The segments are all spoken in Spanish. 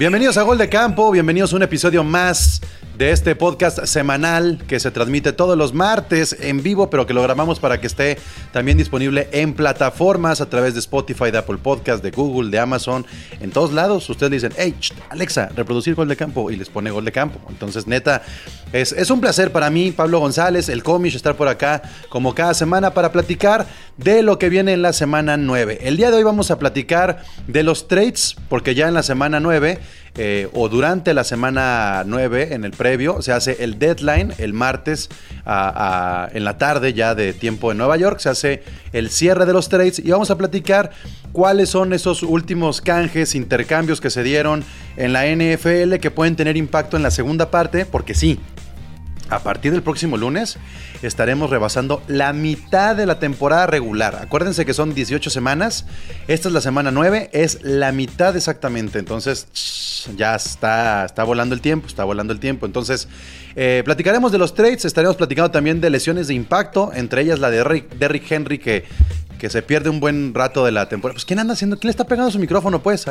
Bienvenidos a Gol de Campo, bienvenidos a un episodio más de este podcast semanal que se transmite todos los martes en vivo, pero que lo grabamos para que esté también disponible en plataformas a través de Spotify, de Apple Podcast, de Google, de Amazon, en todos lados. Ustedes dicen, hey, Alexa, reproducir gol de campo y les pone gol de campo. Entonces, neta, es, es un placer para mí, Pablo González, el comish, estar por acá como cada semana para platicar de lo que viene en la semana 9. El día de hoy vamos a platicar de los trades, porque ya en la semana 9 eh, o durante la semana 9 en el previo se hace el deadline el martes en la tarde ya de tiempo en Nueva York, se hace el cierre de los trades y vamos a platicar cuáles son esos últimos canjes, intercambios que se dieron en la NFL que pueden tener impacto en la segunda parte, porque sí, a partir del próximo lunes estaremos rebasando la mitad de la temporada regular. Acuérdense que son 18 semanas. Esta es la semana 9, es la mitad exactamente. Entonces ya está, está volando el tiempo, está volando el tiempo. Entonces eh, platicaremos de los trades, estaremos platicando también de lesiones de impacto, entre ellas la de Derrick Henry que, que se pierde un buen rato de la temporada. Pues ¿quién anda haciendo? ¿Quién le está pegando su micrófono? Pues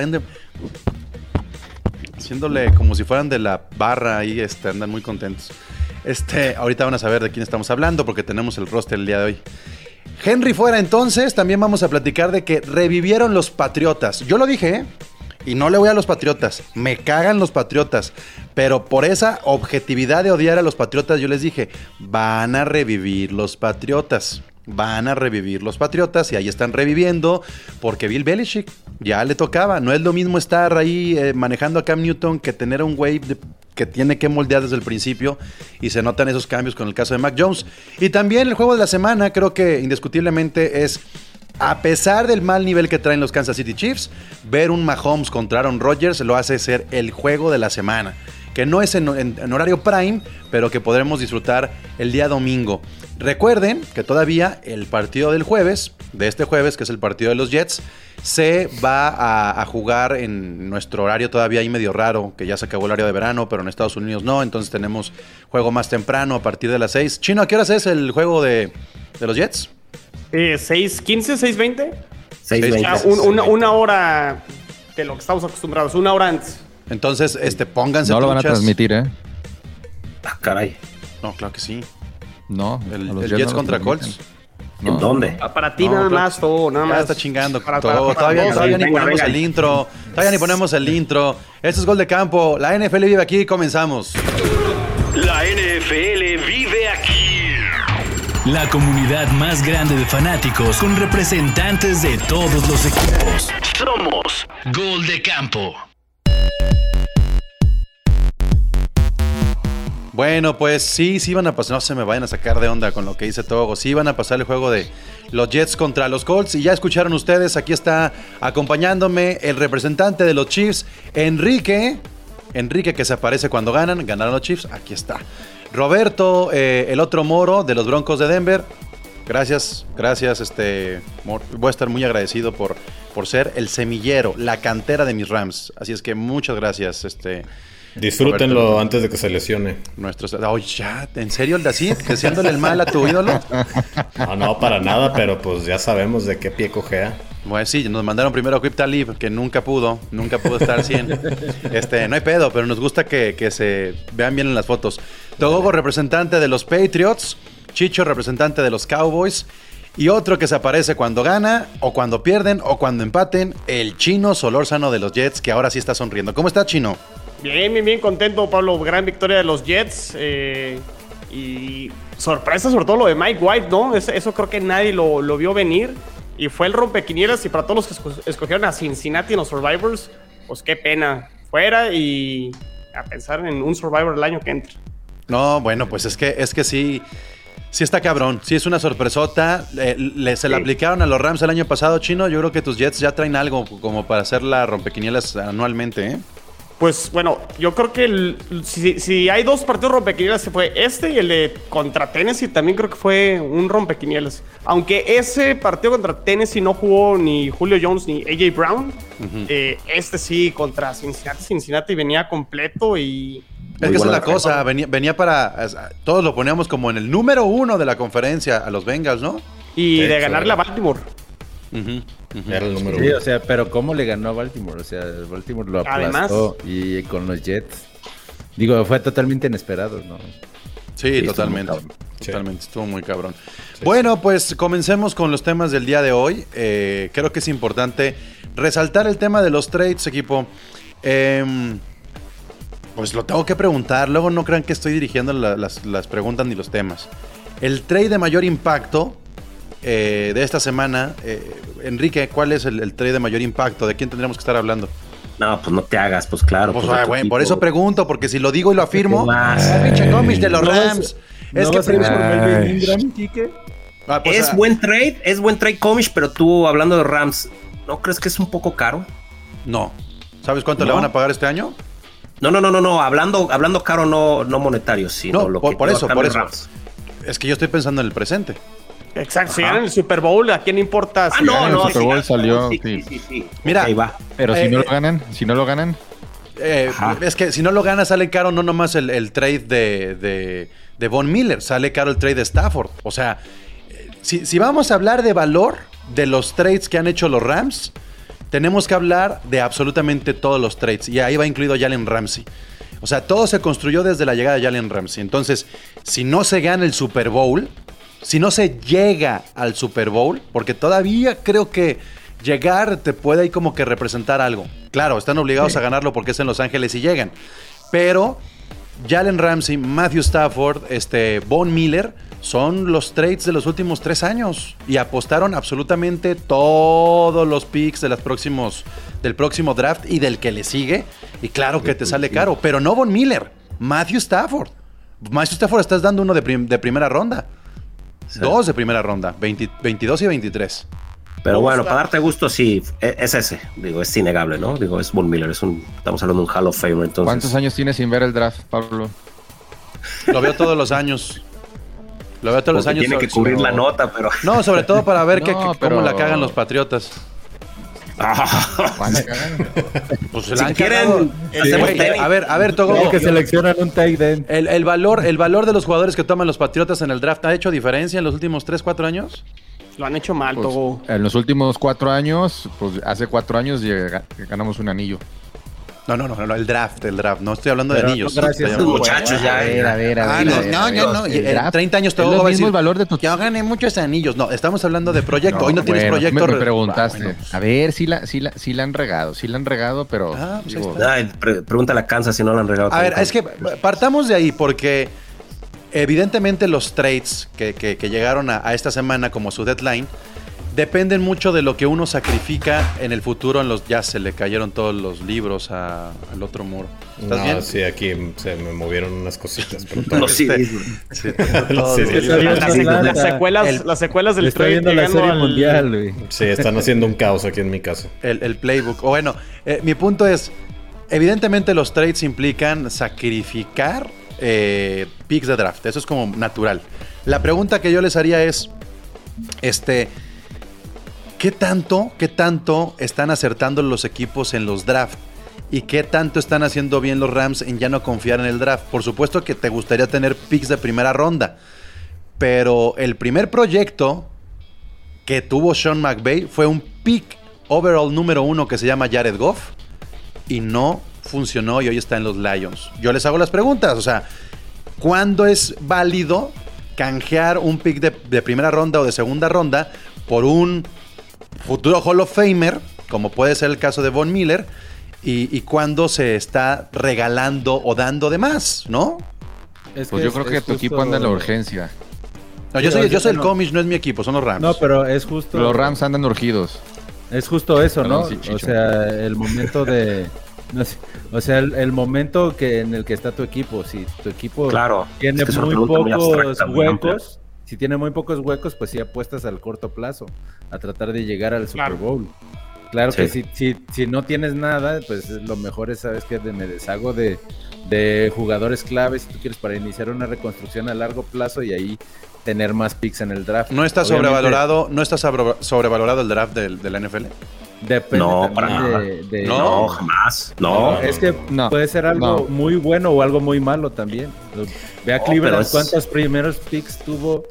haciéndole como si fueran de la barra ahí, este, andan muy contentos. Este, ahorita van a saber de quién estamos hablando porque tenemos el roster el día de hoy. Henry fuera entonces, también vamos a platicar de que revivieron los Patriotas. Yo lo dije, ¿eh? Y no le voy a los Patriotas, me cagan los Patriotas. Pero por esa objetividad de odiar a los Patriotas, yo les dije, van a revivir los Patriotas. Van a revivir los Patriotas y ahí están reviviendo porque Bill Belichick ya le tocaba. No es lo mismo estar ahí eh, manejando a Cam Newton que tener un wave que tiene que moldear desde el principio y se notan esos cambios con el caso de Mac Jones. Y también el juego de la semana creo que indiscutiblemente es a pesar del mal nivel que traen los Kansas City Chiefs, ver un Mahomes contra Aaron Rodgers lo hace ser el juego de la semana. Que no es en, horario prime, pero que podremos disfrutar el día domingo. Recuerden que todavía el partido del jueves, de este jueves, que es el partido de los Jets, se va a, jugar en nuestro horario todavía ahí medio raro, que ya se acabó el horario de verano, pero en Estados Unidos no, entonces tenemos juego más temprano a partir de las 6. Chino, ¿a qué horas es el juego de, los Jets? Eh, 6.15, 6.20. 6.20. una, hora de lo que estamos acostumbrados, una hora antes. Entonces, este, pónganse No lo van a transmitir, ¿eh? Ah, caray. No, claro que sí. No. El, Jets contra Colts. ¿En dónde? Ah, para ti nada más, todo, nada más. está chingando todavía, ni ponemos el intro. Todavía ni ponemos el intro. Esto es Gol de Campo. La NFL vive aquí. Comenzamos. La NFL vive aquí. La comunidad más grande de fanáticos con representantes de todos los equipos. Somos Gol de Campo. Bueno, pues sí, sí van a pasar, no se me vayan a sacar de onda con lo que dice Togo, sí van a pasar el juego de los Jets contra los Colts y ya escucharon ustedes, aquí está acompañándome el representante de los Chiefs, Enrique, Enrique que se aparece cuando ganan, ganaron los Chiefs, aquí está. Roberto, eh, el otro moro de los Broncos de Denver, gracias, gracias, este, voy a estar muy agradecido por, por ser el semillero, la cantera de mis Rams, así es que muchas gracias, este... Disfrútenlo antes de que se lesione. Nuestros. ya, ¿en serio el Dacid? ¿Deseándole el mal a tu ídolo? No, no, para nada, pero pues ya sabemos de qué pie cojea. Bueno, sí, nos mandaron primero a Cryptalib, que nunca pudo, nunca pudo estar 100. Este, no hay pedo, pero nos gusta que, se vean bien en las fotos. Togogo, representante de los Patriots. Chicho, representante de los Cowboys. Y otro que se aparece cuando gana, o cuando pierden, o cuando empaten, el chino Solórzano de los Jets, que ahora sí está sonriendo. ¿Cómo está, chino? Bien, bien, bien contento, Pablo. Gran victoria de los Jets. Eh, y sorpresa sobre todo lo de Mike White, ¿no? Eso, creo que nadie lo, vio venir. Y fue el rompequinielas. Y para todos los que escogieron a Cincinnati en los Survivors, pues qué pena. Fuera y a pensar en un Survivor el año que entra. No, bueno, pues es que, es que sí. Sí está cabrón, sí es una sorpresota. le, se la aplicaron a los Rams el año pasado, Chino. Yo creo que tus Jets ya traen algo como para hacer la rompequinielas anualmente, ¿eh? Pues bueno, yo creo que si, hay dos partidos rompequinielas, se fue este y el de contra Tennessee también creo que fue un rompequinielas. Aunque ese partido contra Tennessee no jugó ni Julio Jones ni AJ Brown, eh, este sí contra Cincinnati, Cincinnati venía completo y... Es que esa es la cosa, venía, venía, para... Todos lo poníamos como en el número uno de la conferencia a los Bengals, ¿no? Y de ganarle a Baltimore. Era el número Sí, uno. o sea, pero ¿cómo le ganó a Baltimore? O sea, Baltimore lo aplastó y con los Jets. Digo, fue totalmente inesperado, ¿no? Sí, totalmente. Totalmente, estuvo muy cabrón. bueno, pues comencemos con los temas del día de hoy. Eh, creo que es importante resaltar el tema de los trades, equipo. Em, pues lo tengo que preguntar. Luego no crean que estoy dirigiendo la- las, las preguntas ni los temas. El trade de mayor impacto eh, de esta semana, eh, Enrique, ¿cuál es el, el trade de mayor impacto? ¿De quién tendríamos que estar hablando? No, pues no te hagas, pues claro. Pues, pues, por eso pregunto, porque si lo digo y lo afirmo, ah, pinche cómics de los ¿No vas- Rams. ¿No es que Ingram? Ah, pues, es ah, buen trade, es buen trade comish, pero tú hablando de Rams, ¿no crees que es un poco caro? No. ¿Sabes cuánto le van a pagar este año? No, no, no, no, no, hablando, hablando caro, no, no monetario, sino No, lo por- que por eso, a por cambiar eso. Rams. Es que yo estoy pensando en el presente. Exacto, si ganan el Super Bowl, ¿a quién importa? Ah, si no, ganan el no, Super Bowl salió, sí, sí. sí. Mira, Ahí va. Pero Eh, si no eh, lo ganan, si no lo ganan, Eh, es que si no lo gana, sale caro no nomás el, el trade de, de, de Von Miller, sale caro el trade de Stafford. O sea, eh, si, si vamos a hablar de valor de los trades que han hecho los Rams, tenemos que hablar de absolutamente todos los trades. Y ahí va incluido Jalen Ramsey. O sea, todo se construyó desde la llegada de Jalen Ramsey. Entonces, si no se gana el Super Bowl, si no se llega al Super Bowl, porque todavía creo que llegar te puede ahí como que representar algo. Claro, están obligados a ganarlo porque es en Los Ángeles y llegan. Pero Jalen Ramsey, Matthew Stafford, este, Von Miller son los trades de los últimos tres años y apostaron absolutamente todos los picks de los próximos, del próximo draft y del que le sigue. Y claro que te sale caro, pero no Von Miller, Matthew Stafford. Matthew Stafford estás dando uno de, prim- de primera ronda. Dos de primera ronda, 20 22 y 23. Pero bueno, para darte gusto, sí, e- es ese. Digo, es innegable, ¿no? Digo, es Von Miller, es un, estamos hablando de un Hall of Famer, entonces. ¿cuántos años tienes sin ver el draft, Pablo? Lo veo todos los años. Lo veo todos los años. tiene que cubrir la nota, pero. No, sobre todo para ver No, que- pero- cómo la cagan los patriotas. ¿Cuándo cagan? Pues se Si la han quieren, hacemos Güey, tenis. a ver, a ver, Togo. Que seleccionan un tight end. El, el valor, el valor de los jugadores que toman los Patriotas en el draft ha hecho diferencia en los últimos 3, 4 años. Lo han hecho mal, Pues, Togo. en los últimos cuatro años, pues hace cuatro años llega- ganamos un anillo. No, no, no, no, el draft, el draft. No estoy hablando de Pero anillos. no, gracias. Estoy Muchachos, ya, A ver, a ver, a ver. Ah, ver, no, a ver. no, no. El En draft 30 años todo va a mismo decir, el valor de tu Yo gané muchos anillos. No, estamos hablando de proyecto. Hoy no tienes proyecto. Me, me re- preguntaste. Ah, bueno. A ver, si la, si la, si la han regado, si la han regado, pero. Ah, pues digo, está. Ay, pre- pregúntale a Kansas si no lo han regalado. A ver, es que partamos de ahí porque evidentemente los trades que, que- que llegaron a, a esta semana como su deadline dependen mucho de lo que uno sacrifica en el futuro. En los ya se le cayeron todos los libros a- al otro muro. ¿Estás No, bien? sí, aquí se me movieron unas cositas. Pero sí, los Las, secuelas, El- las secuelas del está trade viendo la serie al- mundial, güey. Sí, están haciendo un caos aquí en mi casa. el, el playbook. O bueno, eh, mi punto es, evidentemente los trades implican sacrificar eh, picks de draft. Eso es como natural. La pregunta que yo les haría es, este, ¿qué tanto, qué tanto están acertando los equipos en los draft? ¿Y qué tanto están haciendo bien los Rams en ya no confiar en el draft? Por supuesto que te gustaría tener picks de primera ronda. Pero el primer proyecto que tuvo Sean McVay fue un pick overall número uno que se llama Jared Goff y no funcionó y hoy está en los Lions. Yo les hago las preguntas, o sea, ¿cuándo es válido canjear un pick de primera ronda o de segunda ronda por un futuro Hall of Famer, como puede ser el caso de Von Miller, y, y cuándo se está regalando o dando de más, ¿no? Es Pues yo es- creo que tu equipo anda en la urgencia. No, yo Sí, soy, yo soy el no. Comish, no es mi equipo, son los Rams. No, pero es justo. Los Rams andan urgidos. Es justo eso, ¿no? Perdón, sí, Chicho. o sea, el momento de. no sé, o sea, el, el momento que en el que está tu equipo. Si tu equipo Claro, tiene es que muy pocos abstracta, huecos, si tiene muy pocos huecos, pues sí apuestas al corto plazo, a tratar de llegar al Super Claro. Bowl. Claro que si, Sí. si, si no tienes nada, pues lo mejor es, ¿sabes que Me deshago de, de jugadores claves si tú quieres para iniciar una reconstrucción a largo plazo y ahí tener más picks en el draft. No está Obviamente, sobrevalorado, no está sobre- sobrevalorado el draft del- de la NFL. Depende No, para nada. de- de- No. No, jamás. No. Es que No, puede ser algo no. muy bueno o algo muy malo también. Ve a Cleveland es- cuántos primeros picks tuvo.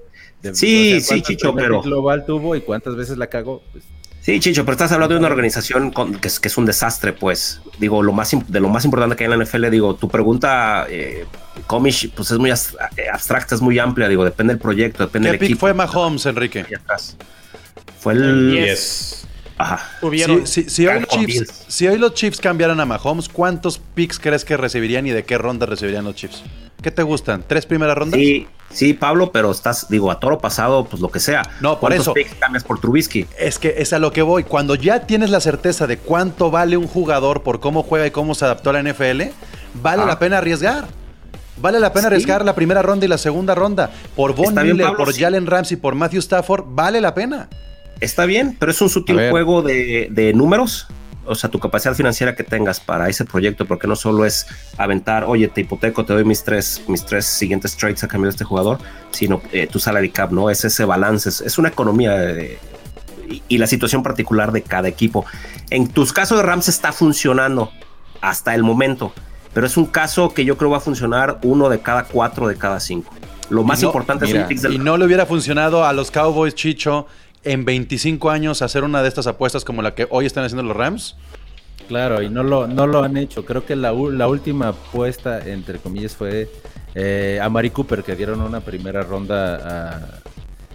De- Sí, sí, Chicho, pero- global tuvo y cuántas veces la cagó. Pues, Sí, Chicho, pero estás hablando de una organización con- que, es, que es un desastre, pues. Digo, lo más de lo más importante que hay en la NFL, digo, tu pregunta, eh, Comish, pues es muy eh, abstracta, es muy amplia, digo, depende del proyecto, depende ¿Qué del pick equipo. fue Mahomes, Enrique? Fue el... Yes. Yes. Ajá. Tuvieron. Si, si- si hoy Ganó los con Chiefs, Bills. si hoy los Chiefs cambiaran a Mahomes, ¿cuántos picks crees que recibirían y de qué ronda recibirían los Chiefs? ¿Qué te gustan? ¿Tres primeras rondas? Sí, sí, Pablo, pero estás, digo, a toro pasado, pues lo que sea. No, por ¿Cuántos eso. picks cambias por Trubisky? Es que es a lo que voy. Cuando ya tienes la certeza de cuánto vale un jugador por cómo juega y cómo se adaptó a la NFL, vale Ah. la pena arriesgar. Vale la pena Sí. arriesgar la primera ronda y la segunda ronda. Por Von Está bien, Miller, Pablo, por sí. Jalen Ramsey, por Matthew Stafford, vale la pena. Está bien, pero es un sutil juego de, de números. O sea, tu capacidad financiera que tengas para ese proyecto, porque no solo es aventar, oye, te hipoteco, te doy mis tres, mis tres siguientes trades a cambio de este jugador, sino eh, tu salary cap, ¿no? Es ese balance, es, es una economía de- y, y la situación particular de cada equipo. En tus casos de Rams está funcionando hasta el momento, pero es un caso que yo creo va a funcionar uno de cada cuatro de cada cinco. Lo más no- importante es un pick del Y no le hubiera funcionado a los Cowboys, Chicho, en 25 años hacer una de estas apuestas como la que hoy están haciendo los Rams. Claro, y no lo, no lo han hecho. Creo que la, última apuesta, entre comillas, fue eh, a Mari Cooper, que dieron una primera ronda a.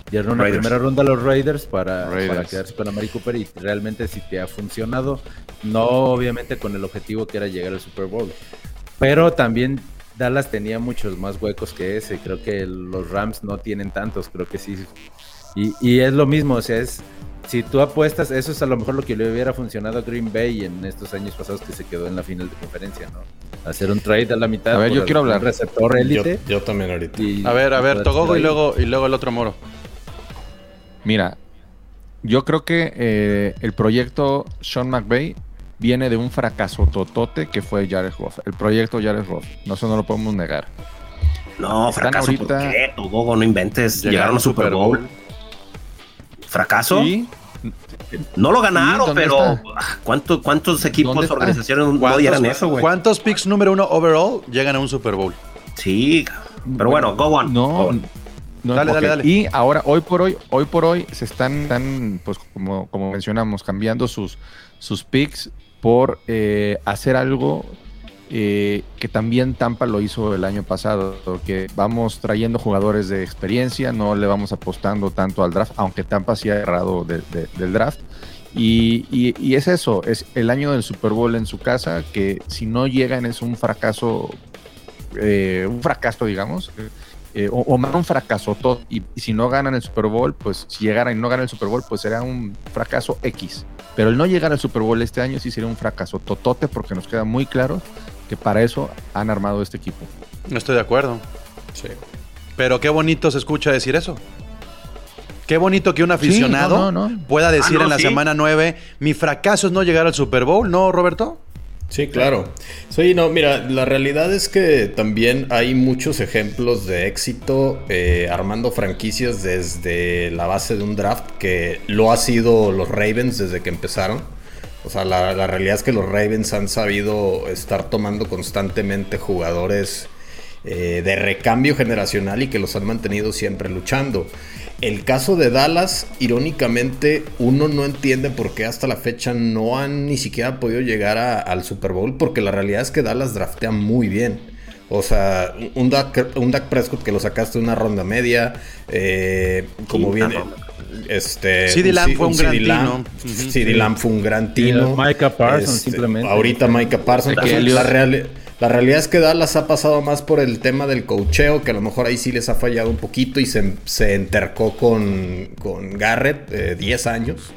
Dieron una Raiders. primera ronda a los Raiders para, Raiders. para quedarse con a Mari Cooper y realmente sí te ha funcionado. No obviamente con el objetivo que era llegar al Super Bowl. Pero también Dallas tenía muchos más huecos que ese. Creo que los Rams no tienen tantos. Creo que sí. Y, y es lo mismo, o sea, es si tú apuestas, eso es a lo mejor lo que le hubiera funcionado a Green Bay en estos años pasados que se quedó en la final de conferencia, ¿no? Hacer un trade a la mitad. A ver, yo quiero hablar. receptor élite. yo también ahorita. y- A ver, a ver, Togogo y luego, y luego el otro moro. Mira, yo creo que eh, el proyecto Sean McVay viene de un fracaso totote que fue Jared Goff. El proyecto Jared Goff. No, eso no lo podemos negar. No, Están fracaso, ahorita- ¿por qué? Togogo, no inventes. Llegaron a Super Bowl. ¿Fracaso? Y No lo ganaron, ¿dónde pero está? ah, ¿cuánto- ¿cuántos equipos, organizaciones no ¿Cuántos, dieran eso, güey? ¿Cuántos picks número uno overall llegan a un Super Bowl? Sí, pero bueno, go on. No, Go on. no, Dale, dale, dale. Y ahora, hoy por hoy, hoy por hoy, se están, están, pues como, como mencionamos, cambiando sus, sus picks por eh, hacer algo eh, que también Tampa lo hizo el año pasado, que vamos trayendo jugadores de experiencia, no le vamos apostando tanto al draft, aunque Tampa sí ha errado de- de- del draft. Y, es eso, es el año del Super Bowl en su casa, que si no llegan es un fracaso, eh, un fracaso, digamos, eh, o, más un fracaso todo. Y, y si no ganan el Super Bowl, pues si llegaran y no ganan el Super Bowl, pues será un fracaso X. Pero el no llegar al Super Bowl este año sí sería un fracaso totote, porque nos queda muy claro que para eso han armado este equipo. No estoy de acuerdo. Sí. Pero qué bonito se escucha decir eso. Qué bonito que un aficionado no, no, no. pueda decir Ah, no, en la sí. semana 9, mi fracaso es no llegar al Super Bowl, ¿no, Roberto? Sí, claro. Sí, no, mira, la realidad es que también hay muchos ejemplos de éxito eh, armando franquicias desde la base de un draft que lo ha sido los Ravens desde que empezaron. O sea, la, la realidad es que los Ravens han sabido estar tomando constantemente jugadores eh, de recambio generacional y que los han mantenido siempre luchando. El caso de Dallas, irónicamente, uno no entiende por qué hasta la fecha no han ni siquiera podido llegar a- al Super Bowl, porque la realidad es que Dallas draftea muy bien. O sea, un Dak, un Dak Prescott que lo sacaste una ronda media, eh, como bien... ronda. Este, CeeDee Lamb fue un gran tino. CeeDee Lamb fue un gran tino. Micah Parsons, simplemente. Ahorita Micah Parsons. Real- la realidad es que Dallas ha pasado más por el tema del cocheo, que a lo mejor ahí sí les ha fallado un poquito y se, se entercó con, con Garrett, eh, 10 años.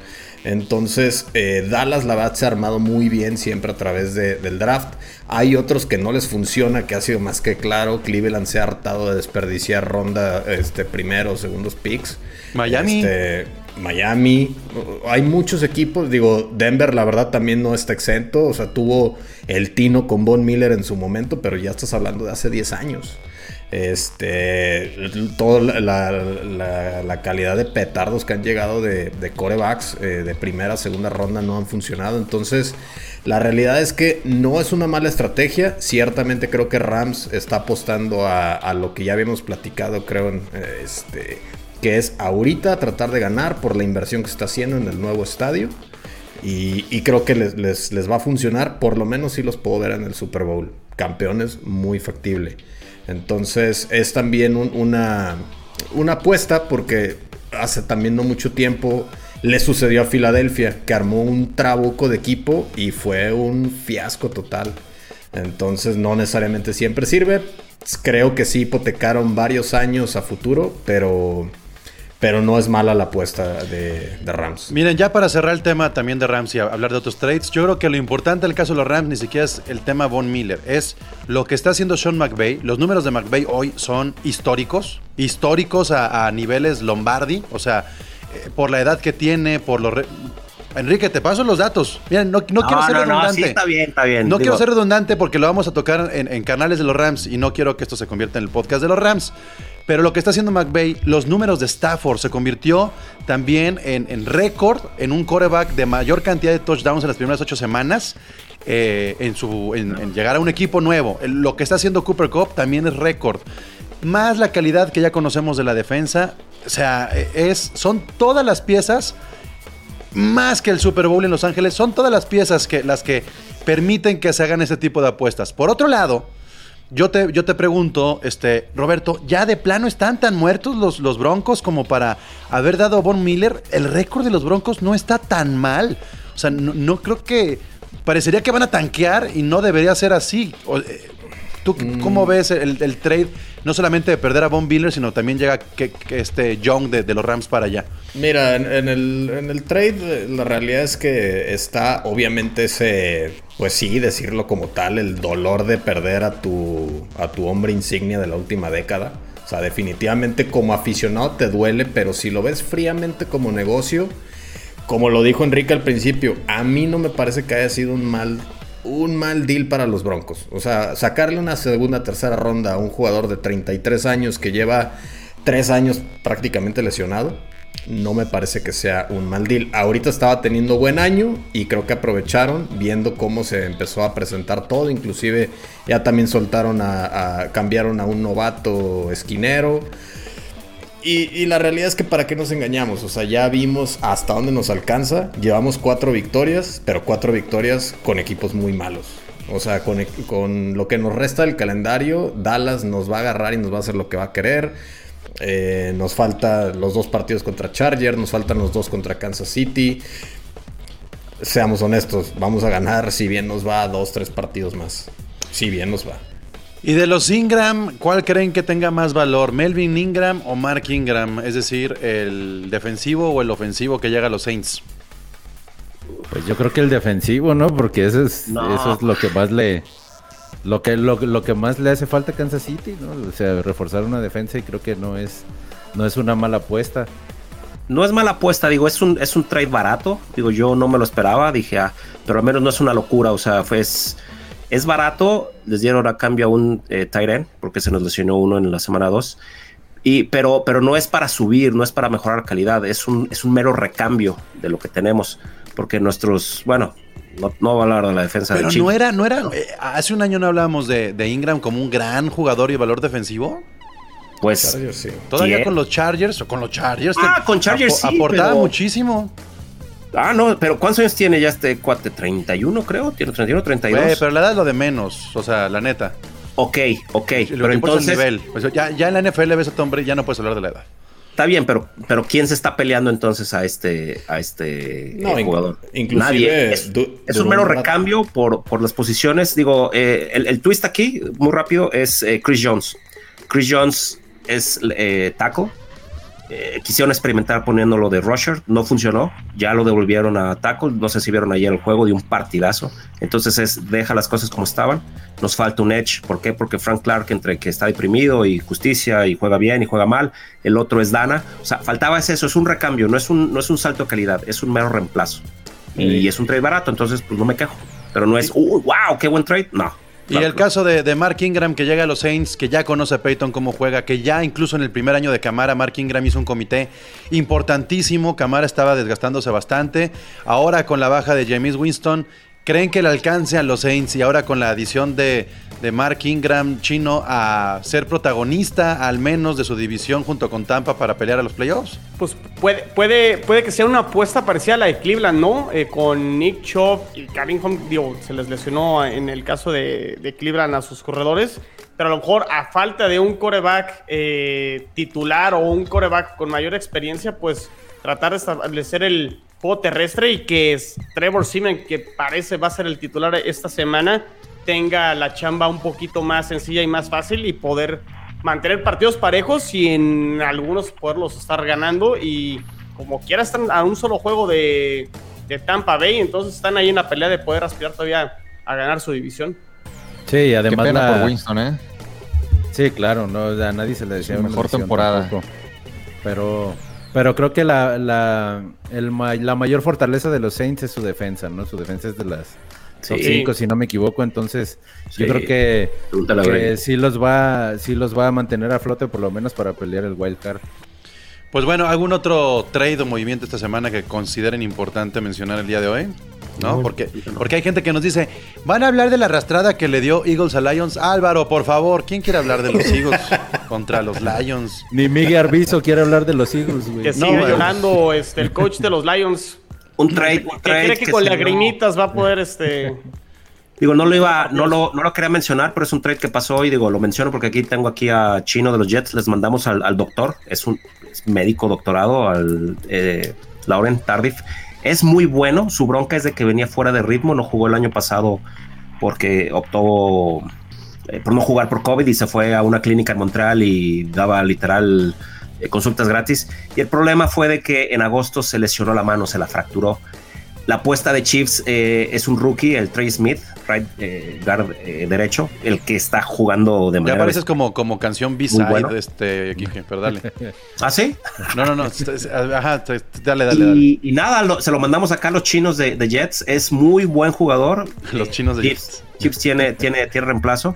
Entonces, eh, Dallas la verdad se ha armado muy bien siempre a través de- del draft. Hay otros que no les funciona, que ha sido más que claro. Cleveland se ha hartado de desperdiciar ronda, este, primeros, segundos picks. Miami. Este, Miami. Hay muchos equipos. Digo, Denver, la verdad, también no está exento. O sea, tuvo el tino con Von Miller en su momento, pero ya estás hablando de hace 10 años. Este, toda la, calidad de petardos que han llegado de, de corebacks eh, de primera, segunda ronda no han funcionado. Entonces, la realidad es que no es una mala estrategia. Ciertamente creo que Rams está apostando a, lo que ya habíamos platicado, creo, eh, este, que es ahorita tratar de ganar por la inversión que está haciendo en el nuevo estadio. Y, creo que les, les, va a funcionar, por lo menos si los puedo ver en el Super Bowl. Campeones, muy factible. Entonces es también una, una apuesta porque hace también no mucho tiempo le sucedió a Filadelfia, que armó un trabuco de equipo y fue un fiasco total. Entonces no necesariamente siempre sirve. Creo que sí hipotecaron varios años a futuro, pero pero no es mala la apuesta de, Rams. Miren, ya para cerrar el tema también de Rams y hablar de otros trades, yo creo que lo importante en el caso de los Rams ni siquiera es el tema Von Miller, es lo que está haciendo Sean McVay. Los números de McVay hoy son históricos, históricos a, niveles Lombardi, o sea, eh, por la edad que tiene, por los... Enrique, te paso los datos. Miren, no, quiero ser redundante. No, sí, está bien, está bien. No quiero ser redundante porque lo vamos a tocar en, en, canales de los Rams y no quiero que esto se convierta en el podcast de los Rams. Pero lo que está haciendo McVay, los números de Stafford se convirtió también en, récord, en un coreback de mayor cantidad de touchdowns en las primeras ocho semanas. Eh, en, llegar a un equipo nuevo. Lo que está haciendo Cooper Cup también es récord. Más la calidad que ya conocemos de la defensa. O sea, es, son todas las piezas, más que el Super Bowl en Los Ángeles, son todas las piezas que, las que permiten que se hagan ese tipo de apuestas. Por otro lado, yo te, yo te pregunto, este, Roberto, ¿ya de plano están tan muertos los, los Broncos como para haber dado a Von Miller? El récord de los Broncos no está tan mal. O sea, no, creo que. Parecería que van a tanquear y no debería ser así. Eh, ¿Tú mm. cómo ves el, trade? No solamente de perder a Von Miller, sino también llega que, este Young de, los Rams para allá. Mira, en, el, en el trade, la realidad es que está obviamente ese pues sí, decirlo como tal, el dolor de perder a tu, a tu hombre insignia de la última década. O sea, definitivamente como aficionado te duele, pero si lo ves fríamente como negocio, como lo dijo Enrique al principio, a mí no me parece que haya sido un mal, un mal deal para los Broncos. O sea, sacarle una segunda, tercera ronda a un jugador de 33 años que lleva 3 años prácticamente lesionado no me parece que sea un mal deal. Ahorita estaba teniendo buen año y creo que aprovecharon viendo cómo se empezó a presentar todo. Inclusive ya también soltaron a, cambiaron a un novato esquinero. Y, la realidad es que para qué nos engañamos, o sea, ya vimos hasta dónde nos alcanza. Llevamos cuatro victorias, pero cuatro victorias con equipos muy malos. O sea, con, con lo que nos resta del calendario, Dallas nos va a agarrar y nos va a hacer lo que va a querer. Eh, nos falta los dos partidos contra Charger, nos faltan los dos contra Kansas City. Seamos honestos, vamos a ganar si bien nos va dos, tres partidos más. Si bien nos va. Y de los Ingram, ¿cuál creen que tenga más valor? ¿Melvin Ingram o Mark Ingram? Es decir, el defensivo o el ofensivo que llega a los Saints. Pues yo creo que el defensivo, ¿no? Porque eso es, eso es lo que más le, lo que, lo, que más le hace falta a Kansas City, ¿no? O sea, reforzar una defensa y creo que no es, no es una mala apuesta. No es mala apuesta, digo, es un, es un trade barato. Digo, yo no me lo esperaba, dije, ah, pero al menos no es una locura, o sea, fue, es, barato. Les dieron a cambio a un eh, porque se nos lesionó uno en la semana 2. Y, pero, pero no es para subir, no es para mejorar calidad, es un, es un mero recambio de lo que tenemos. Porque nuestros, bueno, no, no va a hablar de la defensa Pero no era, no era. Eh, hace un año no hablábamos de, Ingram como un gran jugador y valor defensivo. Pues todavía con los Chargers o con los Chargers. Ah, con Chargers sí, aportaba muchísimo. Ah, no, pero ¿cuántos años tiene ya este cuate? 31, creo. Tiene 31, 32. pero la edad es lo de menos, o sea, la neta. Ok, ok. pero entonces. nivel. Pues ya, ya en la NFL ves a Tom Brady, ya no puedes hablar de la edad. Está bien, pero, pero ¿quién se está peleando entonces a este, a este eh, jugador? Nadie. Es, un mero recambio por, por las posiciones. Digo, eh, el, twist aquí, muy rápido, es eh, Chris Jones. Chris Jones es taco eh, quisieron experimentar poniéndolo de rusher, no funcionó, ya lo devolvieron a tackle, no sé si vieron ayer el juego de un partidazo, entonces es deja las cosas como estaban, nos falta un edge, ¿por qué? Porque Frank Clark entre que está deprimido y justicia y juega bien y juega mal, el otro es Dana, o sea, faltaba eso, es un recambio, no es un, no es un salto de calidad, es un mero reemplazo. Y es un trade barato, entonces pues no me quejo, pero no es, uh, wow, qué buen trade, no, y el caso de, Mark Ingram que llega a los Saints, que ya conoce a Peyton cómo juega, que ya incluso en el primer año de Camara, Mark Ingram hizo un comité importantísimo. Camara estaba desgastándose bastante. Ahora con la baja de James Winston, ¿Creen que le alcance a los Saints y ahora con la adición de, Mark Ingram chino a ser protagonista al menos de su división junto con Tampa para pelear a los playoffs? Pues puede, puede, puede que sea una apuesta parecida a la de Cleveland, ¿no? Eh, con Nick Chubb y Kevin Hunt, digo, se les lesionó en el caso de, de Cleveland a sus corredores, pero a lo mejor a falta de un coreback eh, titular o un coreback con mayor experiencia, pues tratar de establecer el juego terrestre y que es Trevor Simeon, que parece va a ser el titular esta semana, tenga la chamba un poquito más sencilla y más fácil y poder mantener partidos parejos y en algunos poderlos estar ganando y como quiera están a un solo juego de, de Tampa Bay, entonces están ahí en la pelea de poder aspirar todavía a ganar su división. Sí, y Qué además pena la- por Winston, ¿eh? Sí, claro, no, a nadie se le decía Su mejor temporada. tampoco. Pero, pero creo que la, la, el la mayor fortaleza de los Saints es su defensa, ¿no? Su defensa es de las top Sí. 5, si no me equivoco. Entonces, Sí. yo creo que, que sí los va, sí los va a mantener a flote por lo menos para pelear el wild card. Pues bueno, ¿algún otro trade o movimiento esta semana que consideren importante mencionar el día de hoy? ¿No? Porque, porque hay gente que nos dice, van a hablar de la arrastrada que le dio Eagles a Lions. Álvaro, por favor, ¿quién quiere hablar de los Eagles contra los Lions? Ni Miguel Arbizo quiere hablar de los Eagles, güey. Que No, sigue güey. llorando este, el coach de los Lions. Un trade, un Que cree que, que con lagrimitas va a poder este. Digo, no lo iba, no lo, no lo quería mencionar, pero es un trade que pasó y digo, lo menciono porque aquí tengo aquí a Chino de los Jets, les mandamos al, al doctor, es un es médico doctorado, al eh, Lauren Tardif. Es muy bueno, su bronca es de que venía fuera de ritmo, no jugó el año pasado porque optó eh, por no jugar por COVID y se fue a una clínica en Montreal y daba literal eh, consultas gratis. Y el problema fue de que en agosto se lesionó la mano, se la fracturó. La apuesta de Chiefs eh, es un rookie, el Trey Smith, right, eh, guard eh, derecho, el que está jugando de Ya manera. pareces como, como canción B-side, bueno. este, Quique, pero dale. ¿Ah, sí? No, no, no, ajá, dale, dale, dale. Y, y nada, lo- se lo mandamos acá a los chinos de, de Jets. Es muy buen jugador. Los chinos de Chiefs. Chiefs tiene, tiene, tiene reemplazo.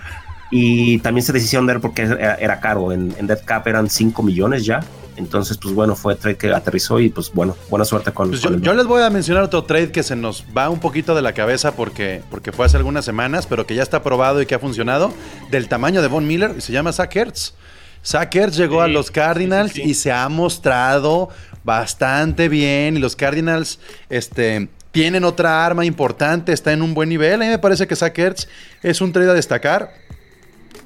Y también se decidieron de él porque era, era caro. En, en Dead Cap eran 5 millones ya. Entonces, pues bueno, fue trade que aterrizó y pues bueno, buena suerte con, Pues con yo, el- yo les voy a mencionar otro trade que se nos va un poquito de la cabeza porque, porque fue hace algunas semanas, pero que ya está probado y que ha funcionado, del tamaño de Von Miller, y se llama Zach Ertz. Zach Ertz llegó a los Cardinals sí, sí, sí. y se ha mostrado bastante bien. Y los Cardinals este, tienen otra arma importante, está en un buen nivel. A mí me parece que Zach Ertz es un trade a destacar.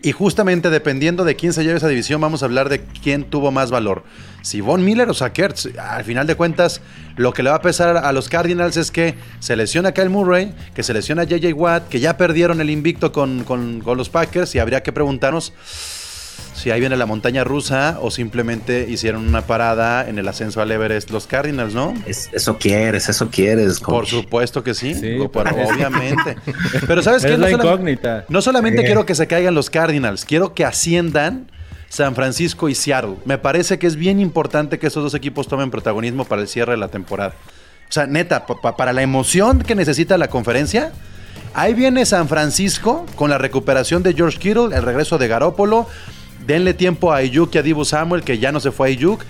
Y justamente dependiendo de quién se lleve esa división, vamos a hablar de quién tuvo más valor. Si Von Miller o Zach Ertz. Al final de cuentas, lo que le va a pesar a los Cardinals es que se lesiona Kyle Murray, que se lesiona JJ Watt, que ya perdieron el invicto con, con- con los Packers y habría que preguntarnos si ahí viene la montaña rusa o simplemente hicieron una parada en el ascenso al Everest los Cardinals, ¿no? Es- eso quieres, eso quieres. Por coach. supuesto que sí, obviamente. Pero ¿sabes qué? Es la solam- incógnita. no solamente quiero que se caigan los Cardinals, quiero que asciendan San Francisco y Seattle. Me parece que es bien importante que estos dos equipos tomen protagonismo para el cierre de la temporada. O sea, neta, pa- pa- para la emoción que necesita la conferencia, ahí viene San Francisco con la recuperación de George Kittle, el regreso de Garópolo. Denle tiempo a Ayuk y a Dibu Samuel, que ya no se fue a Ayuk.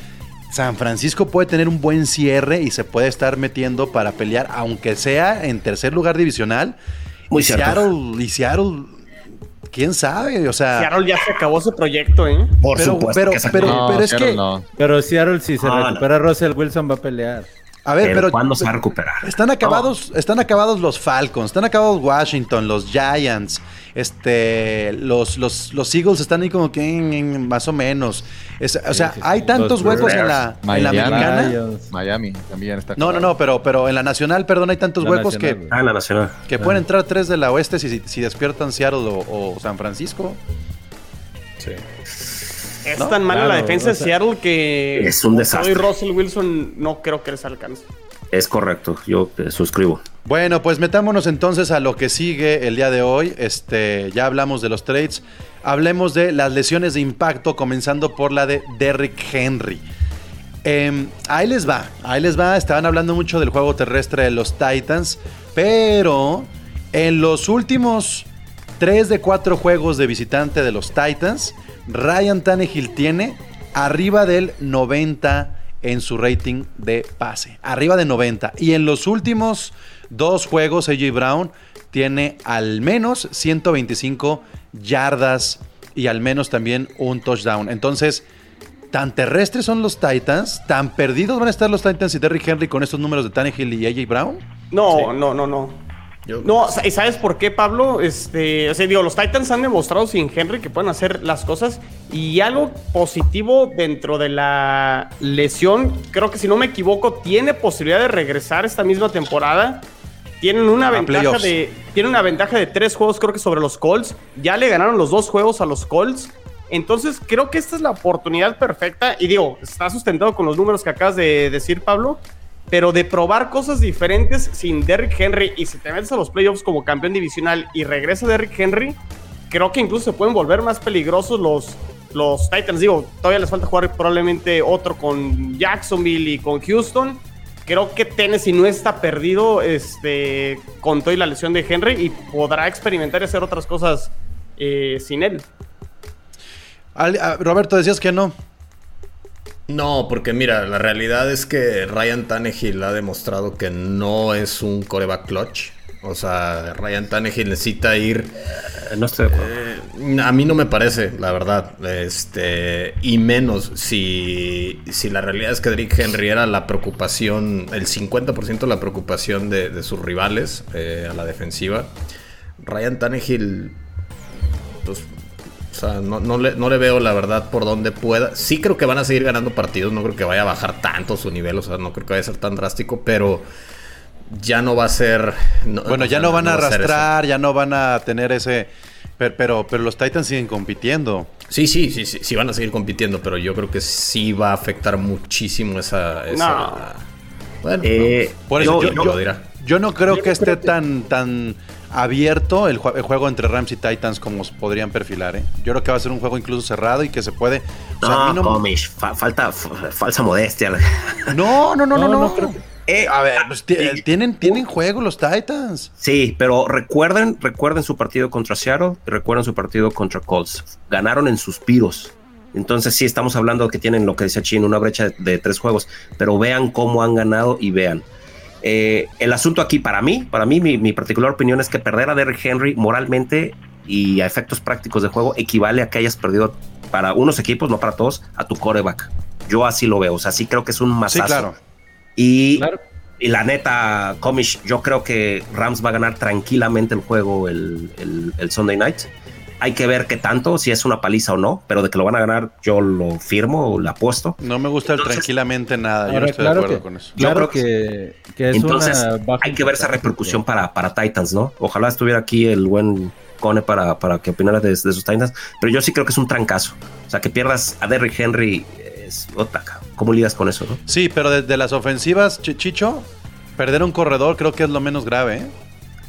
San Francisco puede tener un buen cierre y se puede estar metiendo para pelear, aunque sea en tercer lugar divisional. Muy y cierto. Seattle, y Seattle, quién sabe, o sea. Seattle ya se acabó su proyecto, ¿eh? Por pero- supuesto pero- que pero-. No, es Seattle que- no. Pero Seattle, si se Ah, no. recupera Russell Wilson, va a pelear. A ver, pero, pero, ¿cuándo se va a recuperar? están acabados, están acabados los Falcons, están acabados Washington, los Giants, este, los, los, los Eagles están ahí como que mm, más o menos. Es- o sea, sí, sí. hay tantos Los huecos en la, en la Miami. americana. Miami también está. No, no, no, pero, pero en la nacional, perdón, hay tantos La huecos nacional, que. Ah, en la nacional. que pueden entrar tres de la oeste si, si despiertan Seattle o, o San Francisco. Es No, tan mala la defensa de o sea, Seattle que. es un desastre. Hoy Russell Wilson no creo que les alcance. Es correcto, yo suscribo. Bueno, pues metámonos entonces a lo que sigue el día de hoy. Este, ya hablamos de los trades. Hablemos de las lesiones de impacto, comenzando por la de Derrick Henry. Em, ahí les va, ahí les va. Estaban hablando mucho del juego terrestre de los Titans, pero en los últimos 3 de 4 juegos de visitante de los Titans, Ryan Tannehill tiene arriba del 90 en su rating de pase, arriba de 90. Y en los últimos dos juegos, AJ Brown tiene al menos 125 yardas y al menos también un touchdown. Entonces, tan terrestres son los Titans, tan perdidos van a estar los Titans y Derrick Henry con estos números de Tannehill y AJ Brown. No, no, no, no. No, ¿y sabes por qué, Pablo? Este, o sea, digo, los Titans han demostrado sin Henry que pueden hacer las cosas y algo positivo dentro de la lesión, creo que si no me equivoco, tiene posibilidad de regresar esta misma temporada. Tienen una ventaja de tienen una ventaja de tres juegos creo que sobre los Colts. Ya le ganaron los dos juegos a los Colts. Entonces creo que esta es la oportunidad perfecta y digo, está sustentado con los números que acabas de decir, Pablo pero de probar cosas diferentes sin Derrick Henry y si te metes a los playoffs como campeón divisional y regresa Derrick Henry, creo que incluso se pueden volver más peligrosos los, los Titans. Digo, todavía les falta jugar probablemente otro con Jacksonville y con Houston. Creo que Tennessee no está perdido este, con toda la lesión de Henry y podrá experimentar y hacer otras cosas eh, sin él. Ah, Roberto, decías que no. No, porque mira, la realidad es que Ryan Tannehill ha demostrado que no es un coreback clutch. O sea, Ryan Tannehill necesita ir. Eh, no estoy eh, a mí no me parece, la verdad. Este. Y menos si, si la realidad es que Derrick Henry era la preocupación, el 50% de la preocupación de, sus rivales eh, a la defensiva. Ryan Tannehill, pues o sea, no, le, veo la verdad por dónde pueda. Sí creo que van a seguir ganando partidos. No creo que vaya a bajar tanto su nivel. O sea, no creo que vaya a ser tan drástico. Pero ya no va a ser. bueno, ya no van a arrastrar, ya no van a tener ese. Pero, pero, los Titans siguen compitiendo. Sí, sí, sí, sí, sí van a seguir compitiendo, pero yo creo que sí va a afectar muchísimo esa. esa... Bueno, eh, por eso yo, yo, yo, no creo que esté tan, tan abierto el, juego entre Rams y Titans como podrían perfilar. ¿eh? Yo creo que va a ser un juego incluso cerrado y que se puede. no, falta falsa modestia. No, no, no, no, no. Eh, a ver, pues, tienen, tienen juego los Titans. Sí, pero recuerden, recuerden su partido contra Seattle y recuerden su partido contra Colts. Ganaron en suspiros. Entonces sí estamos hablando de que tienen lo que decía Chin, una brecha de tres juegos, pero vean cómo han ganado y vean. Eh, el asunto aquí para mí, para mí, mi, particular opinión es que perder a Derrick Henry moralmente y a efectos prácticos de juego equivale a que hayas perdido para unos equipos, no para todos, a tu coreback. Yo así lo veo, o sea, sí creo que es un masazo. claro. Y, y la neta, Comish, yo creo que Rams va a ganar tranquilamente el juego el, el Sunday night hay que ver qué tanto, si es una paliza o no, pero de que lo van a ganar, yo lo firmo o lo apuesto. No me gusta el tranquilamente nada, yo no estoy de acuerdo con eso. Yo creo que, es entonces hay que ver esa repercusión para, para Titans, ¿no? Ojalá estuviera aquí el buen Cone para, para que opinara de, sus Titans, pero yo sí creo que es un trancazo. O sea, que pierdas a Derrick Henry es otaca. ¿Cómo lidas con eso, no? Sí, pero desde las ofensivas, Chicho, perder un corredor creo que es lo menos grave, ¿eh?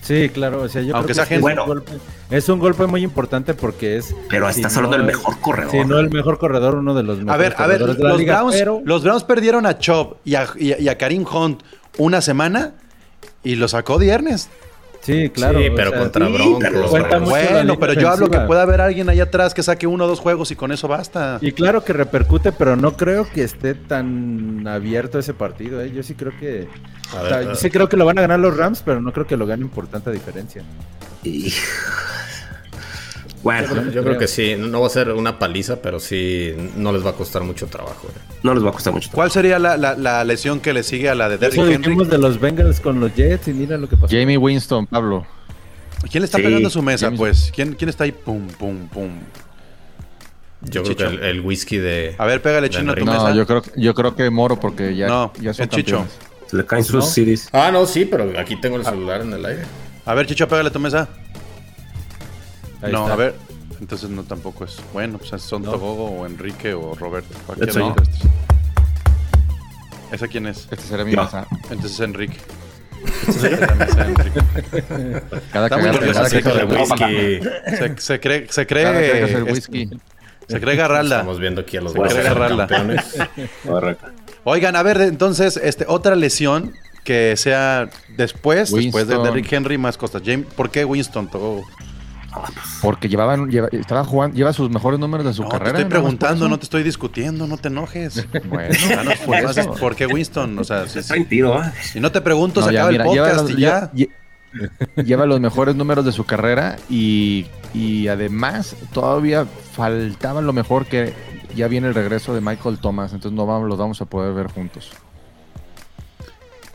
Sí, claro, o sea, yo Aunque sea es, bueno, un golpe, es un golpe muy importante porque es. Pero estás hablando del mejor corredor. Sí, no el mejor corredor, uno de los mejores. A ver, a ver, los, Browns, los Browns perdieron a Chop y a, y, a, Karim Hunt una semana y lo sacó viernes. Sí, claro. Sí, pero contra Broncos. Bueno, pero yo hablo que pueda haber alguien ahí atrás que saque uno o dos juegos y con eso basta. Y claro que repercute, pero no creo que esté tan abierto ese partido. ¿eh? Yo sí creo que. yo sí creo que lo van a ganar los Rams, pero no creo que lo ganen por tanta diferencia. Y... Bueno, yo, creo, que sí. No va a ser una paliza, pero sí no les va a costar mucho trabajo. Eh. No les va a costar mucho ¿Cuál sería la, lesión que le sigue a la de Derrick Henry? de los Bengals con los Jets y mira lo que pasó. Jamie Winston, Pablo. ¿Quién le está pegando a su mesa, pues? ¿Quién, ¿Quién está ahí? Pum, pum, pum. Yo creo que el, whisky de. A ver, pégale chino a tu mesa. No, yo creo, yo creo que Moro porque ya, no, ya son Chicho. Se le caen sus series. Ah, no, sí, pero aquí tengo el celular en el aire. A ver, Chicho, pégale a tu mesa. No, a ver. Entonces no tampoco es. Bueno, pues son Togogo o Enrique o Roberto. Cualquiera de ¿Esa quién es? Este será mi mesa. Entonces es Enrique. Cada que se, se, se cree, se cree, whisky. Se cree Garralda. Estamos viendo aquí a los se cree Garralda. Oigan, a ver, entonces, este, otra lesión que sea después, después de Derrick Henry más costas. James, ¿por qué Winston? Todo? Porque llevaban, lleva, estaba jugando, lleva sus mejores números de su no, carrera. Te estoy preguntando, no te estoy discutiendo, no te enojes. Bueno, no, por pues, eso. ¿Por qué Winston? O sea, si, ¿eh? si no te pregunto, No, se ya, acaba mira, el podcast los- y ya. lle- lle- lleva los mejores números de su carrera y, y además todavía faltaba lo mejor que ya viene el regreso de Michael Thomas, entonces no vamos, los vamos a poder ver juntos.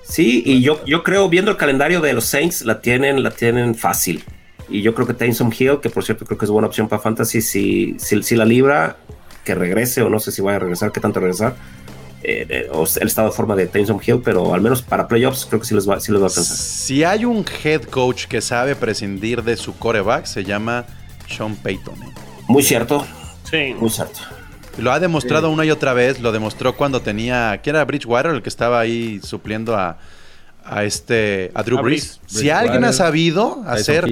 Sí, y yo, yo creo, viendo el calendario de los Saints, la tienen, la tienen fácil. Y yo creo que Taysom Hill, que por cierto creo que es buena opción para Fantasy, si, si, si la libra, que regrese, o no sé si vaya a regresar, qué tanto regresar, eh, eh, o el estado de forma de Taysom Hill, pero al menos para playoffs creo que sí les va, sí les va a alcanzar. Si hay un head coach que sabe prescindir de su coreback, se llama Sean Payton. ¿eh? Muy cierto, Sí. muy cierto. Lo ha demostrado una y otra vez. Lo demostró cuando tenía. ¿Quién era Bridgewater? El que estaba ahí supliendo a, a este. a Drew A Brees. Brees. Si alguien ha sabido hacer.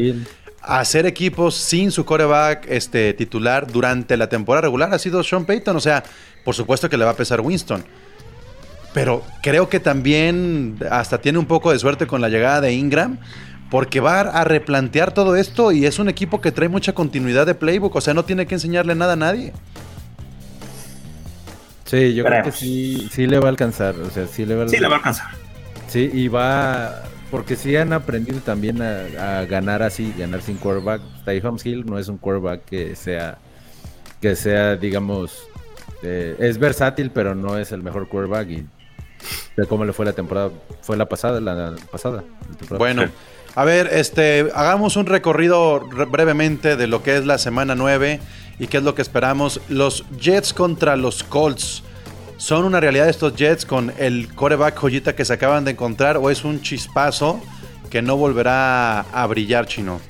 Hacer equipos sin su coreback este, titular durante la temporada regular, ha sido Sean Payton. O sea, por supuesto que le va a pesar Winston. Pero creo que también hasta tiene un poco de suerte con la llegada de Ingram. Porque va a replantear todo esto y es un equipo que trae mucha continuidad de playbook. O sea, no tiene que enseñarle nada a nadie. Sí, yo creo que sí, sí le va a alcanzar. O sea, sí le va a Sí, le va a alcanzar. Sí, y va. Porque sí han aprendido también a, a ganar así, ganar sin quarterback. Tyson Hill no es un quarterback que sea. Que sea, digamos. eh, es versátil, pero no es el mejor quarterback. Y de cómo le fue la temporada. Fue la pasada, la pasada. la. Bueno, a ver, este, hagamos un recorrido re- brevemente de lo que es la semana 9 y qué es lo que esperamos. Los Jets contra los Colts. ¿Son una realidad estos Jets con el coreback joyita que se acaban de encontrar o es un chispazo que no volverá a brillar, chino?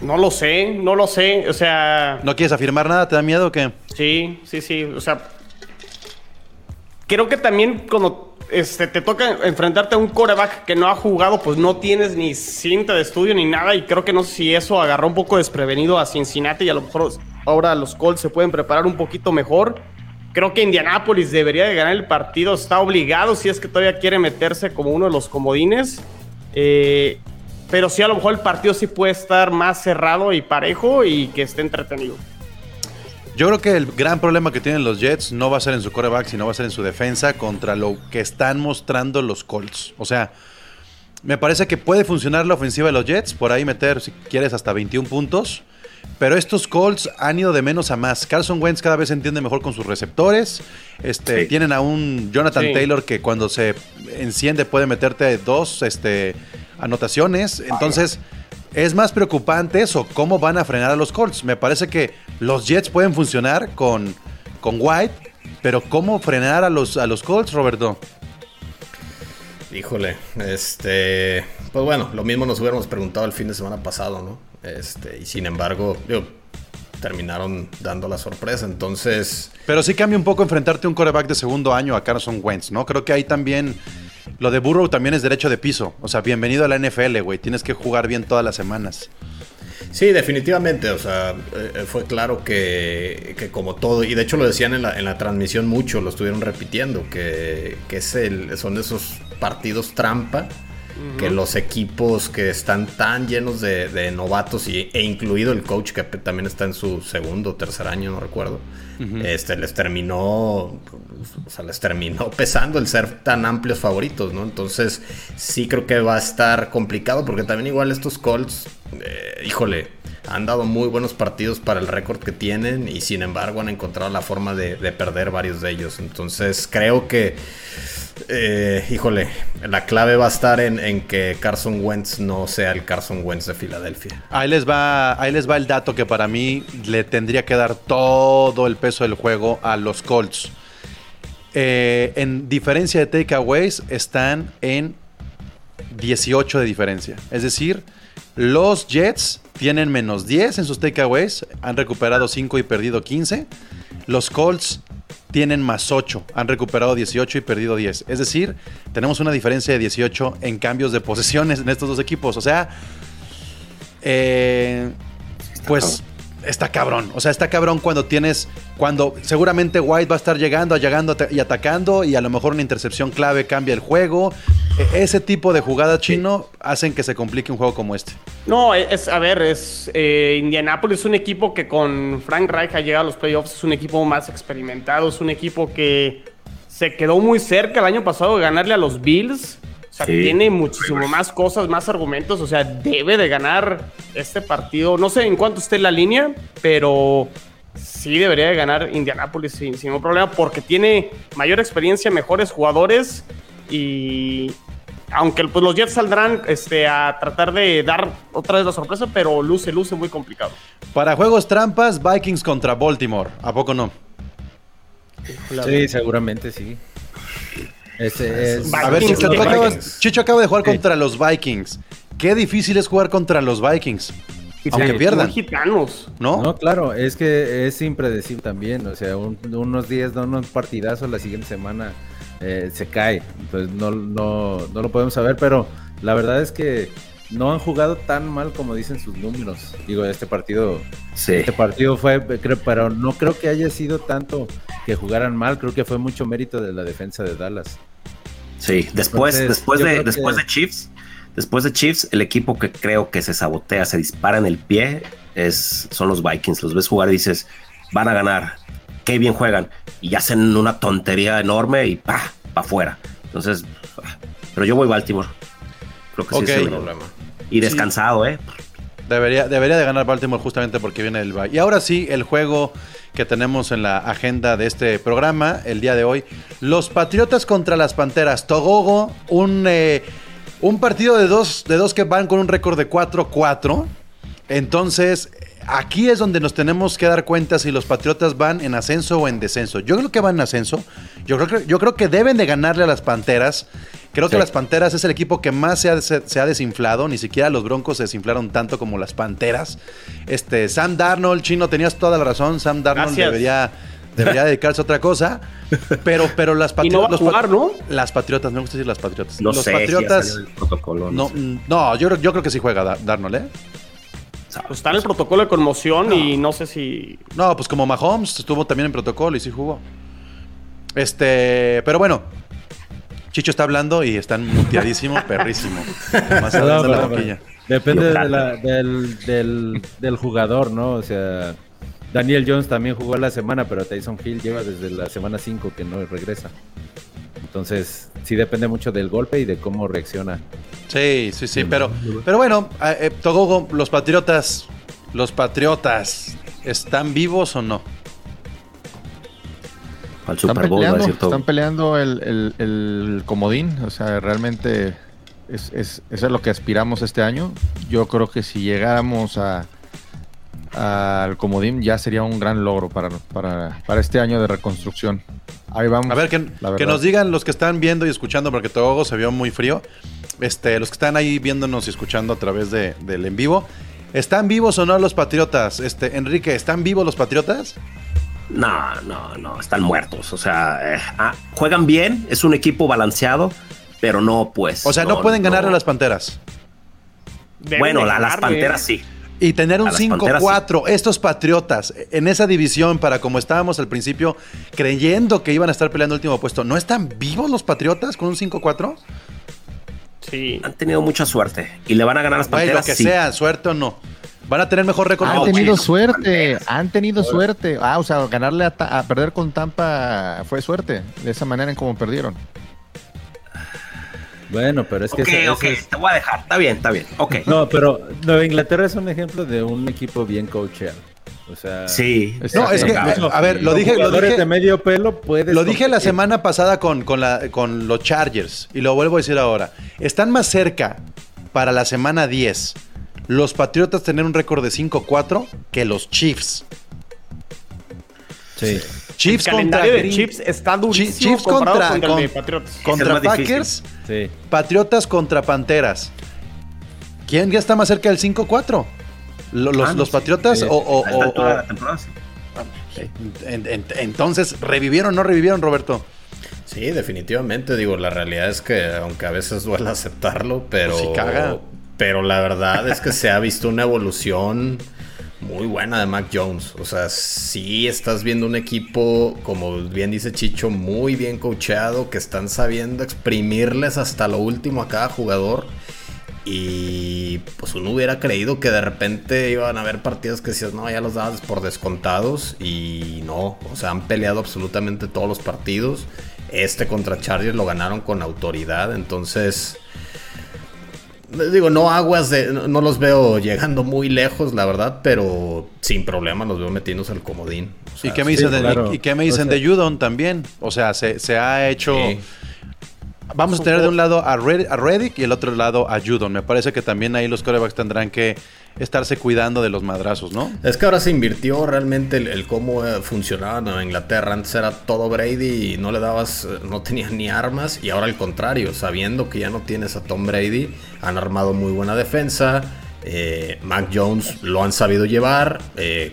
No lo sé, no lo sé. O sea, ¿No quieres afirmar nada? ¿Te da miedo o qué? sí, sí, sí. O sea, creo que también cuando este, te toca enfrentarte a un coreback que no ha jugado, pues no tienes ni cinta de estudio ni nada. Y creo que no sé si eso agarró un poco desprevenido a Cincinnati y a lo mejor ahora los Colts se pueden preparar un poquito mejor. Creo que Indianapolis debería de ganar el partido. Está obligado si es que todavía quiere meterse como uno de los comodines. Eh, pero sí, a lo mejor el partido sí puede estar más cerrado y parejo y que esté entretenido. Yo creo que el gran problema que tienen los Jets no va a ser en su coreback, sino va a ser en su defensa contra lo que están mostrando los Colts. O sea, me parece que puede funcionar la ofensiva de los Jets, por ahí meter, si quieres, hasta 21 puntos. Pero estos Colts han ido de menos a más. Carson Wentz cada vez se entiende mejor con sus receptores. Este, Sí. Tienen a un Jonathan Sí. Taylor que cuando se enciende puede meterte dos este, anotaciones. Entonces, es más preocupante eso, cómo van a frenar a los Colts. Me parece que los Jets pueden funcionar con, con White, pero ¿cómo frenar a los, a los Colts, Roberto? Híjole, este, pues bueno, lo mismo nos hubiéramos preguntado el fin de semana pasado, ¿no? Este, y sin embargo, digo, terminaron dando la sorpresa, entonces, Pero sí cambia un poco enfrentarte a un coreback de segundo año a Carson Wentz, ¿no? Creo que ahí también lo de Burrow también es derecho de piso. O sea, bienvenido a la NFL, güey. Tienes que jugar bien todas las semanas. sí, definitivamente, o sea, eh, fue claro que, que como todo, y de hecho lo decían en la, en la transmisión mucho, lo estuvieron repitiendo, que, que es el, son esos partidos trampa. Que los equipos que están tan llenos de, de novatos y, e incluido el coach que también está en su segundo o tercer año, no recuerdo, este les terminó, o sea, les terminó pesando el ser tan amplios favoritos, ¿no? Entonces sí creo que va a estar complicado porque también igual estos Colts, eh, híjole, han dado muy buenos partidos para el récord que tienen y sin embargo han encontrado la forma de, de perder varios de ellos. Entonces creo que eh, híjole, la clave va a estar en, en que Carson Wentz no sea el Carson Wentz de Filadelfia. Ahí les va, ahí les va el dato que para mí le tendría que dar todo el peso del juego a los Colts. Eh, en diferencia de takeaways están en 18 de diferencia. Es decir, los Jets tienen menos 10 en sus takeaways, han recuperado 5 y perdido 15. Los Colts tienen más 8, han recuperado 18 y perdido 10. Es decir, tenemos una diferencia de 18 en cambios de posesiones en estos dos equipos. O sea, eh, pues está cabrón. O sea, está cabrón cuando tienes, cuando seguramente White va a estar llegando, llegando y atacando y a lo mejor una intercepción clave cambia el juego. E- ese tipo de jugada chino hacen que se complique un juego como este. No, es, a ver, es eh, Indianapolis es un equipo que con Frank Reich ha llegado a los playoffs, es un equipo más experimentado, es un equipo que se quedó muy cerca el año pasado de ganarle a los Bills. O sea, Sí. tiene muchísimo más cosas, más argumentos. O sea, debe de ganar este partido. No sé en cuánto esté la línea, pero sí debería de ganar Indianapolis sin, sin ningún problema porque tiene mayor experiencia, mejores jugadores y aunque pues, los Jets saldrán este, a tratar de dar otra vez la sorpresa, pero luce, luce muy complicado. Para juegos trampas, Vikings contra Baltimore. ¿A poco no? Sí, seguramente sí. Ese es. A ver, Chicho, tú Vikings. acabas- Chicho acaba de jugar Sí. contra los Vikings. Qué difícil es jugar contra los Vikings. Aunque pierdan, gitanos. ¿no? No, claro, es que es impredecible también. O sea, un- unos días da unos partidazos, la siguiente semana eh, se cae. Entonces no, no, no lo podemos saber, pero la verdad es que no han jugado tan mal como dicen sus números. Digo, este partido, Sí. este partido fue, creo, pero no creo que haya sido tanto que jugaran mal. Creo que fue mucho mérito de la defensa de Dallas. Sí, después, Entonces, después de, después que- de Chiefs, después de Chiefs, el equipo que creo que se sabotea, se dispara en el pie, es, son los Vikings. Los ves jugar y dices, van a ganar, qué bien juegan, y hacen una tontería enorme y pa, pa afuera. Entonces, pero yo voy Baltimore. Creo que sí Ok. es el problema. Y descansado, ¿eh? Debería, debería de ganar Baltimore justamente porque viene el bye. Y ahora sí, el juego que tenemos en la agenda de este programa el día de hoy. Los Patriotas contra las Panteras. Togogo, un, eh, un partido de dos, de dos que van con un récord de 4-4. Entonces, aquí es donde nos tenemos que dar cuenta si los Patriotas van en ascenso o en descenso. Yo creo que van en ascenso. Yo creo que, yo creo que deben de ganarle a las Panteras. Creo que Sí. las Panteras es el equipo que más se ha, se- se ha desinflado. Ni siquiera los Broncos se desinflaron tanto como las Panteras. Este, Sam Darnold, Chino, tenías toda la razón. Sam Darnold Gracias. debería, debería dedicarse a otra cosa. Pero, pero las Y no va a Patriotas. jugar, ¿no? Las Patriotas, me gusta decir las Patriotas. No los sé si ya Patriotas. salió el protocolo. no, sé. no, yo, creo- yo creo que sí juega Dar- Darnold, ¿eh? Pues está en el protocolo de conmoción y no sé si. No, pues como Mahomes estuvo también en protocolo y sí jugó. Este, pero bueno. Chicho está hablando y está muteadísimo, perrísimo. Más Perdón, adelante la. Depende Yo de trato. la- del, del, del jugador, ¿no? O sea, Daniel Jones también jugó la semana, pero Tyson Hill lleva desde la semana 5 que no regresa. Entonces, sí depende mucho del golpe y de cómo reacciona. Sí, sí, sí, pero, pero bueno, eh, Togogo, los patriotas, los patriotas, ¿están vivos o no? Al Están Super Bowl, va a peleando, están peleando el, el- el comodín. O sea, realmente es, es, eso es lo que aspiramos este año. Yo creo que si llegáramos a al comodín ya sería un gran logro para, para, para este año de reconstrucción. Ahí vamos. A ver, que, nos digan los que están viendo y escuchando, porque Togogo se vio muy frío. Este, los que están ahí viéndonos y escuchando a través de, del en vivo. ¿Están vivos o no los patriotas? Este, Enrique, ¿están vivos los patriotas? No, no, no, están muertos. O sea, eh, ah, juegan bien, es un equipo balanceado, pero no, pues. O sea, no, pueden ganar a las panteras. deben Bueno, la- las panteras sí. Y tener un A las Panteras, 5-4, estos patriotas, en esa división, para como estábamos al principio, creyendo que iban a estar peleando el último puesto, ¿no están vivos los patriotas con un 5-4? Sí. Han tenido mucha suerte y le van a ganar a las Ay, lo panteras. que sí. sea, suerte o no. Van a tener mejor récord. Han que los tenido suerte, han tenido suerte. Ah, o sea, ganarle a, Ta- a perder con Tampa fue suerte. De esa manera en cómo perdieron. Bueno, pero es que Ok, ese- ok, ese es- te voy a dejar. Está bien, está bien. Ok. No, pero Nueva Inglaterra es un ejemplo de un equipo bien coacheado. O sea, Sí. No, es que, a ver, lo con dije, lo jugadores dije, de medio pelo puedes lo dije la semana pasada con, con, la- con los Chargers y lo vuelvo a decir ahora. Están más cerca para la semana 10 los Patriotas tener un récord de 5-4 que los Chiefs. Sí. Chiefs el contra de Chiefs está durísimo Chiefs contra- contra, con- el de Patriotas. contra Packers, Sí. Patriotas contra Panteras. ¿Quién ya está más cerca del 5-4? ¿Lo- ¿Los, Ah, no, los sí. Patriotas Sí. o, o- o- la temporada, sí. en- en- entonces revivieron o no revivieron, Roberto? Sí, definitivamente. Digo, la realidad es que, aunque a veces duele aceptarlo, pero. Pues caga. Pero la verdad es que se ha visto una evolución muy buena de Mac Jones. O sea, sí estás viendo un equipo, como bien dice Chicho, muy bien coacheado, que están sabiendo exprimirles hasta lo último a cada jugador. Y pues uno hubiera creído que de repente iban a haber partidos que decías, no, ya los dabas por descontados. Y no, o sea, han peleado absolutamente todos los partidos. Este contra Chargers lo ganaron con autoridad. Entonces, digo, no aguas de. No, los veo llegando muy lejos, la verdad, pero sin problema los veo metiéndose al comodín. ¿Y qué me dicen, de, ¿y, qué me dicen de Judon también? O sea, se, se ha hecho. Vamos a tener de un lado a, Reddick y el otro lado a Judon. Me parece que también ahí los corebacks tendrán que estarse cuidando de los madrazos, ¿no? Es que ahora se invirtió realmente el, cómo eh, funcionaba en Inglaterra. Antes era todo Brady y no le dabas, eh, no tenías ni armas. Y ahora al contrario, sabiendo que ya no tienes a Tom Brady, han armado muy buena defensa. Eh, Mac Jones lo han sabido llevar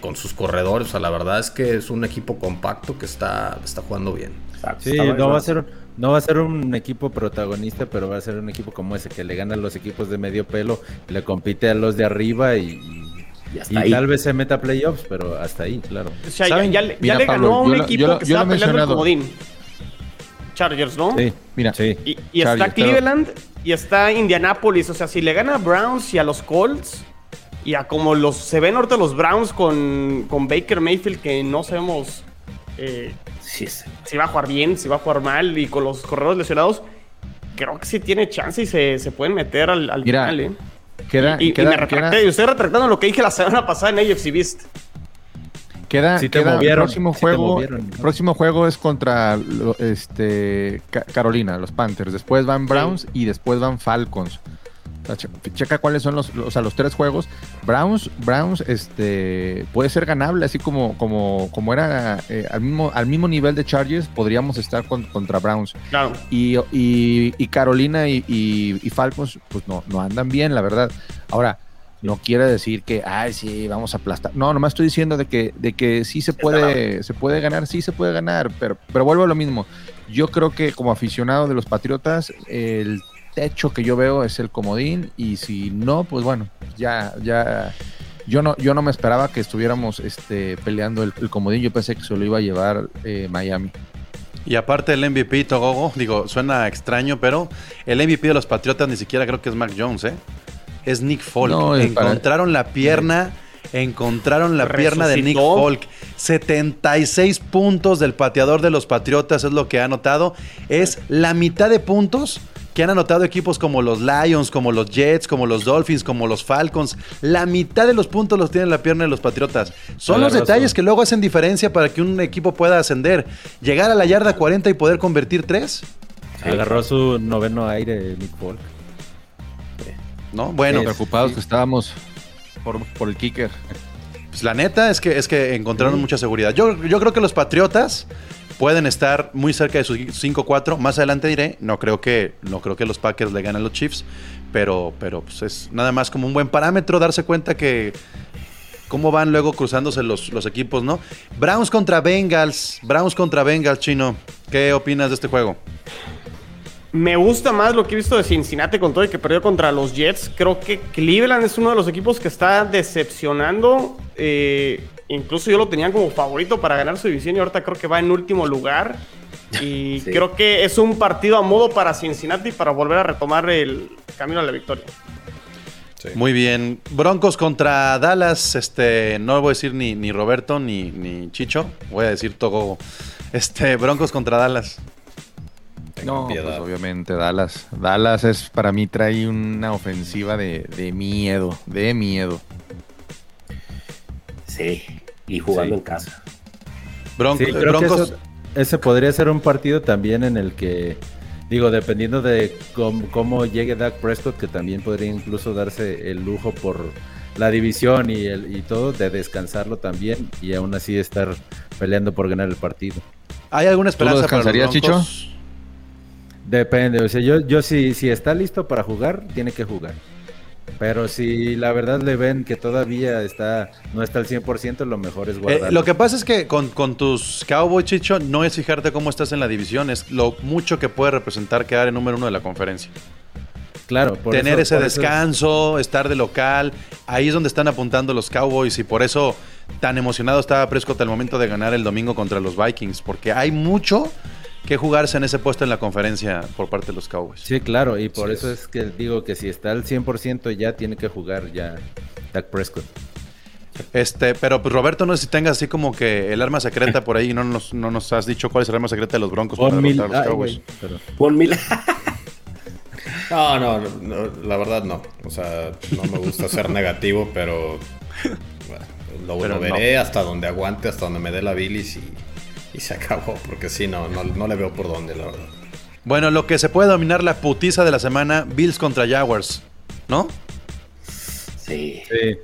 con sus corredores. O sea, la verdad es que es un equipo compacto que está, está jugando bien. Sí, no va a ser no va a ser un equipo protagonista, pero va a ser un equipo como ese, que le gana a los equipos de medio pelo, le compite a los de arriba y, tal vez se meta a playoffs, pero hasta ahí, claro. O sea, ya, le, ganó a un equipo que estaba peleando el comodín. Chargers, ¿no? Sí, mira. Sí. Y, está Cleveland y está Indianapolis. O sea, si le gana a Browns y a los Colts, y a como los se ven ahorita los Browns con, con Baker Mayfield, que no sabemos eh, si va a jugar bien, si va a jugar mal y con los corredores lesionados, creo que sí tiene chance y se, se pueden meter al, al final, ¿eh? Queda, y, me retracté, y estoy retractando lo que dije la semana pasada en AFC Beast. Queda, el próximo juego, próximo juego es contra este Carolina, los Panthers. Después van Browns y después van Falcons. Checa cuáles son los, o sea, los tres juegos. Browns, Browns, este, puede ser ganable, así como, como, como era eh, al mismo, al mismo nivel de Chargers, podríamos estar contra Browns. Claro. Y, y, Carolina y, y, Falcons, pues no, no andan bien, la verdad. Ahora, no quiere decir que, ay, sí, vamos a aplastar. No, nomás estoy diciendo de que, de que sí se puede, se puede ganar, sí se puede ganar, pero, pero vuelvo a lo mismo. Yo creo que como aficionado de los Patriotas, el techo que yo veo es el comodín y si no, pues bueno, ya, ya, yo no, yo no me esperaba que estuviéramos este, peleando el, comodín, yo pensé que se lo iba a llevar eh, Miami. Y aparte el MVP, Togogo, digo, suena extraño, pero el MVP de los Patriotas ni siquiera creo que es Mac Jones, ¿eh? Es Nick Folk. encontraron la pierna, encontraron la pierna de Nick Folk. 76 puntos del pateador de los Patriotas es lo que ha anotado. Es la mitad de puntos que han anotado equipos como los Lions, como los Jets, como los Dolphins, como los Falcons. La mitad de los puntos los tienen la pierna de los Patriotas. Son los detalles que luego hacen diferencia para que un equipo pueda ascender. Llegar a la yarda 40 y poder convertir tres. Agarró su noveno aire Nick Folk. ¿No? Bueno. preocupados que estábamos por, por, el kicker. Pues la neta es que, es que encontraron mucha seguridad. Yo, yo creo que los Patriotas pueden estar muy cerca de sus 5-4. Más adelante diré, no creo que no creo que los Packers le ganen a los Chiefs, pero pero pues es nada más como un buen parámetro darse cuenta que cómo van luego cruzándose los, los equipos, ¿no? Browns contra Bengals, Browns contra Bengals, chino. ¿Qué opinas de este juego? Me gusta más lo que he visto de Cincinnati con todo y que perdió contra los Jets. Creo que Cleveland es uno de los equipos que está decepcionando. Eh, Incluso yo lo tenía como favorito para ganar su división y ahorita creo que va en último lugar. Y creo que es un partido a modo para Cincinnati para volver a retomar el camino a la victoria. Muy bien. Broncos contra Dallas. Este, no voy a decir ni, ni Roberto ni, ni Chicho. Voy a decir todo. Este, Broncos contra Dallas. no, pues obviamente Dallas. Dallas es para mí trae una ofensiva de, de miedo, de miedo. Sí, y jugando en casa. Broncos. ese podría ser un partido también en el que, digo, dependiendo de cómo, llegue Dak Prescott, que también podría incluso darse el lujo por la división y, el, y todo, de descansarlo también y aún así estar peleando por ganar el partido. ¿Hay alguna esperanza descansaría, Chicho? Depende, o sea, yo, yo si, si está listo para jugar, tiene que jugar. Pero si la verdad le ven que todavía está no está al 100%, lo mejor es guardar. Eh, lo que pasa es que con, tus Cowboys, Chicho, no es fijarte cómo estás en la división, es lo mucho que puede representar quedar en número uno de la conferencia. Claro, por tener eso- ese por eso- descanso, estar de local. Ahí es donde están apuntando los Cowboys y por eso tan emocionado estaba Prescott al momento de ganar el domingo contra los Vikings, porque hay mucho que jugarse en ese puesto en la conferencia por parte de los Cowboys. Sí, claro, y por Sí, eso es que digo que si está al 100% ya tiene que jugar ya Dak Prescott. Este, pero pues Roberto, no sé si tengas así como que el arma secreta por ahí, no nos, no nos has dicho cuál es el arma secreta de los Broncos para Mil- derrotar a los ay, Cowboys. Von Miller. No, no, no, la verdad no. O sea, no me gusta ser negativo, pero bueno, lo, Pero lo veré hasta donde aguante, hasta donde me dé la bilis y, y se acabó, porque sí, no, no, no le veo por dónde, la verdad. Bueno, lo que se puede dominar la putiza de la semana, Bills contra Jaguars, ¿no? Sí. Sí.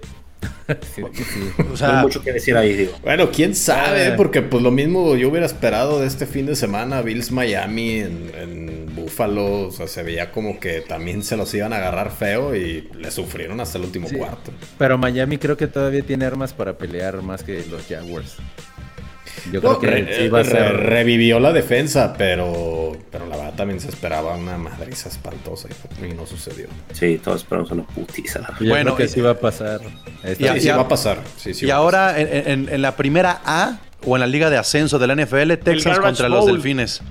Sí, sí. O No hay sea, mucho que decir ahí, digo. Bueno, quién sabe, Eh. porque pues lo mismo yo hubiera esperado de este fin de semana, Bills Miami en, en Buffalo, o sea, se veía como que también se los iban a agarrar feo y le sufrieron hasta el último Sí. cuarto. Pero Miami creo que todavía tiene armas para pelear más que los Jaguars. Yo No, creo que re- sí va a re- ser. revivió la defensa, pero, pero la verdad también se esperaba una madriza espantosa y, y no sucedió. Sí, todos esperamos una putiza. Yo Bueno, creo que y- sí va a pasar. Y Sí, sí va a pasar. Sí, sí y ahora en, en- en la primera A o en la liga de ascenso de la NFL, Texas contra los. Delfines.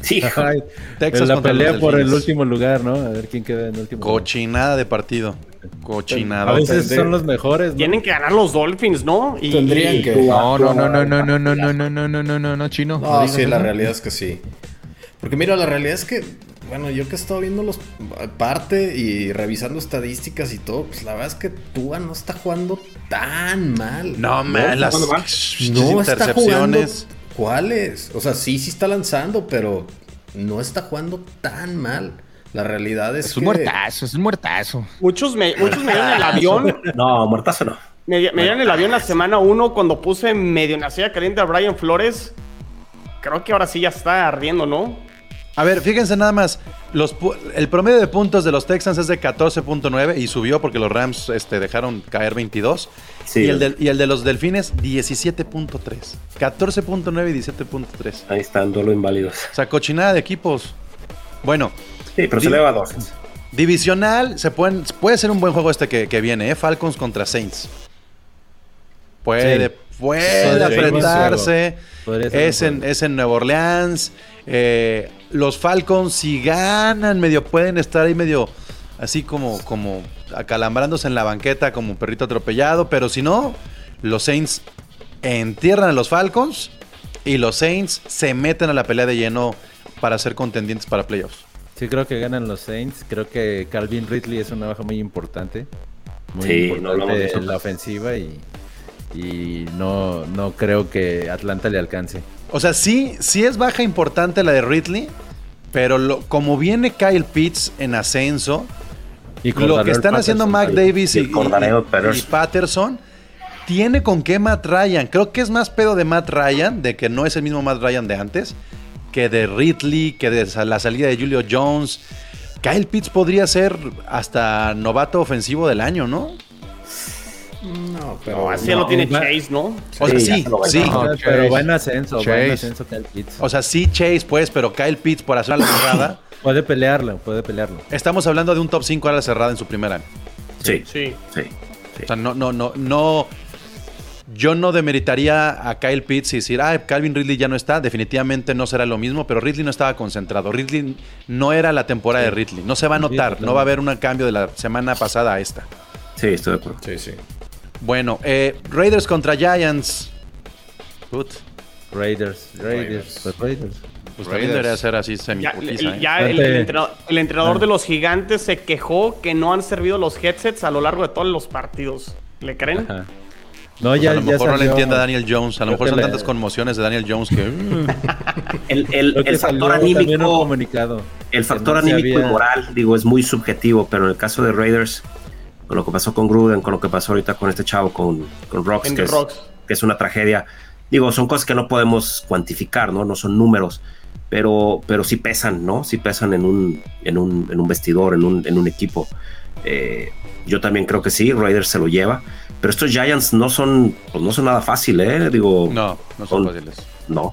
Sí, Ay, Texas en la pelea por el último lugar, ¿no? A ver quién queda en último lugar. Cochinada de partido. Cochinada. A veces son los mejores, ¿no? Tienen que ganar los Dolphins, ¿no? Y, Tendrían y- que- No, no, no, no, no, no, no, no, no, no, no, no, no, no, chino. No, sí, la realidad es que sí. Porque mira, la realidad es que, bueno, yo que he estado viendo los parte y revisando estadísticas y todo, pues la verdad es que Tua no está jugando tan mal. No, man, las no está jugando. intercepciones. ¿Cuáles? O sea, sí, sí está lanzando, pero no está jugando tan mal. La realidad es, Es que un muertazo, es un muertazo. muchos me, muchos me dieron el avión. no, muertazo no. Me, me dieron el avión la semana 1 cuando puse medio nacida caliente a Brian Flores. Creo que ahora sí ya está ardiendo, ¿no? A ver, fíjense nada más. Los, el promedio de puntos de los Texans es de 14.9 y subió porque los Rams este, dejaron caer 22. Sí. y, el del- y el de los Delfines, 17.3. 14.9 y 17.3. Ahí están, duelo inválidos. O sea, cochinada de equipos. Bueno, Sí, pero se eleva a Dolphins. divisional, se pueden, puede ser un buen juego este que, que viene, ¿eh? Falcons contra Saints. Puede, Sí. puede apretarse. Es en, es en Nueva Orleans. Eh, los Falcons, si ganan, medio pueden estar ahí medio así como, como acalambrándose en la banqueta como un perrito atropellado. Pero si no, los Saints entierran a los Falcons y los Saints se meten a la pelea de lleno para ser contendientes para playoffs. Sí, creo que ganan los Saints. Creo que Calvin Ridley es una baja muy importante. Muy Sí, no importante eso. en la ofensiva y, y no, no creo que Atlanta le alcance. O sea, sí, sí es baja importante la de Ridley, pero lo- como viene Kyle Pitts en ascenso, Y lo que están haciendo Mac. Davis y y, Patterson. y Patterson, tiene con qué Matt Ryan. Creo que es más pedo de Matt Ryan, de que no es el mismo Matt Ryan de antes, que de Ridley, que de la salida de Julio Jones. Kyle Pitts podría ser hasta novato ofensivo del año, ¿no? No, pero. No, así ya lo tiene va- Chase, ¿no? O sea, Sí, sí, sí. No, Pero Chase. va en ascenso, va en Chase. ascenso Kyle Pitts. O sea, sí Chase, pues, pero Kyle Pitts por hacer la cerrada. puede pelearlo, puede pelearlo. Estamos hablando de un top 5 a la cerrada en su primer año. Sí, Sí. sí. O sea, no, no, no, no. Yo no demeritaría a Kyle Pitts y decir, ah, Calvin Ridley ya no está. Definitivamente no será lo mismo, pero Ridley no estaba concentrado. Ridley no era la temporada de Ridley. No se va a notar. no va a haber un cambio de la semana pasada a esta. Sí, estoy de acuerdo. Sí, sí. Bueno, eh, Raiders contra Giants. Put, Raiders, Raiders, Raiders. pues Raiders. pues Raiders. también debería ser así semi Ya, ¿eh? ya el, entrenador, el entrenador de los gigantes se quejó que no han servido los headsets a lo largo de todos los partidos. ¿Le creen? Ajá. No, Pues ya, a lo ya mejor no le entiende a Daniel Jones. A lo Creo mejor son le- tantas conmociones de Daniel Jones que. mm, El, el, creo que el salió factor anímico. comunicado. El factor no anímico había- y moral, digo, es muy subjetivo, pero en el caso de Raiders, con lo que pasó con Gruden, con lo que pasó ahorita con este chavo, con, con Rocks, que es, Rocks. que es una tragedia, digo, son cosas que no podemos cuantificar, ¿no? No son números, pero, pero sí pesan, ¿no? Sí pesan en un, en un, en un vestidor, en un, en un equipo. Eh, yo también creo que sí, Raiders se lo lleva, pero estos Giants no son, pues no son nada fácil, ¿eh? Digo, No, no son Con- fáciles. no.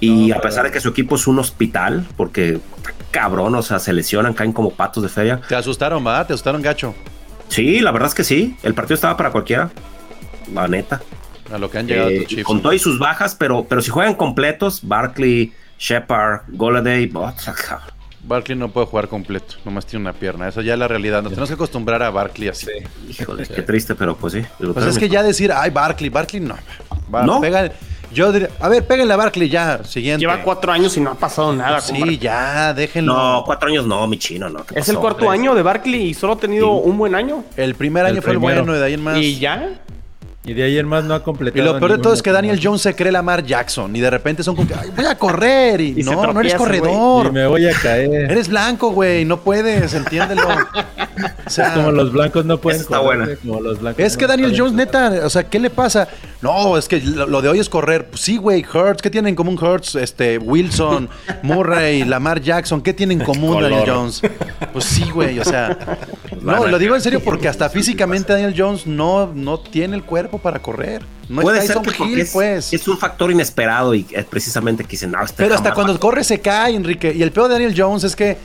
Y No, a pesar de que su equipo es un hospital, porque cabrón, o sea, se lesionan, caen como patos de feria. Te asustaron, ¿va? Te asustaron gacho. Sí, la verdad es que sí. El partido estaba para cualquiera. La neta. A lo que han llegado Eh, Chiefs. con todo y sus bajas, pero, pero si juegan completos, Barkley, Shepard, Goladay, oh, Barkley no puede jugar completo, nomás tiene una pierna. Esa ya es la realidad. Nos tenemos que acostumbrar a Barkley así. híjole, qué triste, pero pues sí. Pues es que ya decir, ay, Barkley, Barkley no. Va, ¿No? pega- yo diría, a ver, péguenle a Barkley ya, siguiente. Lleva cuatro años y no ha pasado nada. Sí, ya, déjenlo. No, cuatro años no, mi chino, no. ¿qué Es el cuarto año de Barkley y solo ha tenido un buen año. El primer año El fue el bueno de ahí en más. Y ya. Y de ayer más no ha Y completado. lo peor de todo es que Daniel Jones se cree Lamar Jackson y de repente son como que, "Ay, voy a correr y, Y no, no eres corredor. Y me voy a caer. Eres blanco, güey, no puedes, entiéndelo. O sea, Como los blancos no pueden está correr, buena. como los blancos es que Daniel Jones, neta, o sea, ¿qué le pasa? No, es que lo, lo de hoy es correr. Pues sí, güey, Hurts, ¿qué tienen en común Hurts? Este, Wilson, Murray, Lamar Jackson, ¿qué tienen en común Daniel Jones? Pues sí, güey, o sea. No, lo digo en serio porque hasta físicamente Daniel Jones no, no tiene el cuerpo para correr. No Puede es ser que porque Hill, es, pues. es un factor inesperado y es precisamente que dicen, no, este Pero hasta cuando corre se cae, Enrique. Y el peor de Daniel Jones es que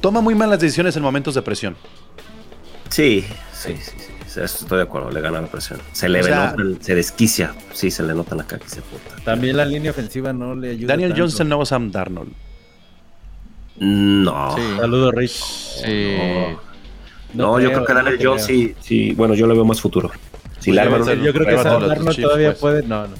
toma muy malas decisiones en momentos de presión. Sí, sí, sí, sí, estoy de acuerdo, le gana la presión. Se le O sea- nota, se desquicia, sí, se le nota en la cara que se puta. También la línea ofensiva no le ayuda. Daniel tanto. Jones es el nuevo Sam Darnold. No. Sí. Saludos, Rich. Sí. No, yo creo que Daniel no Jones sí, sí, bueno, yo le veo más futuro. Si yo arman creo un- Yo creo que Darnold Chiefs, todavía pues. puede. No, no.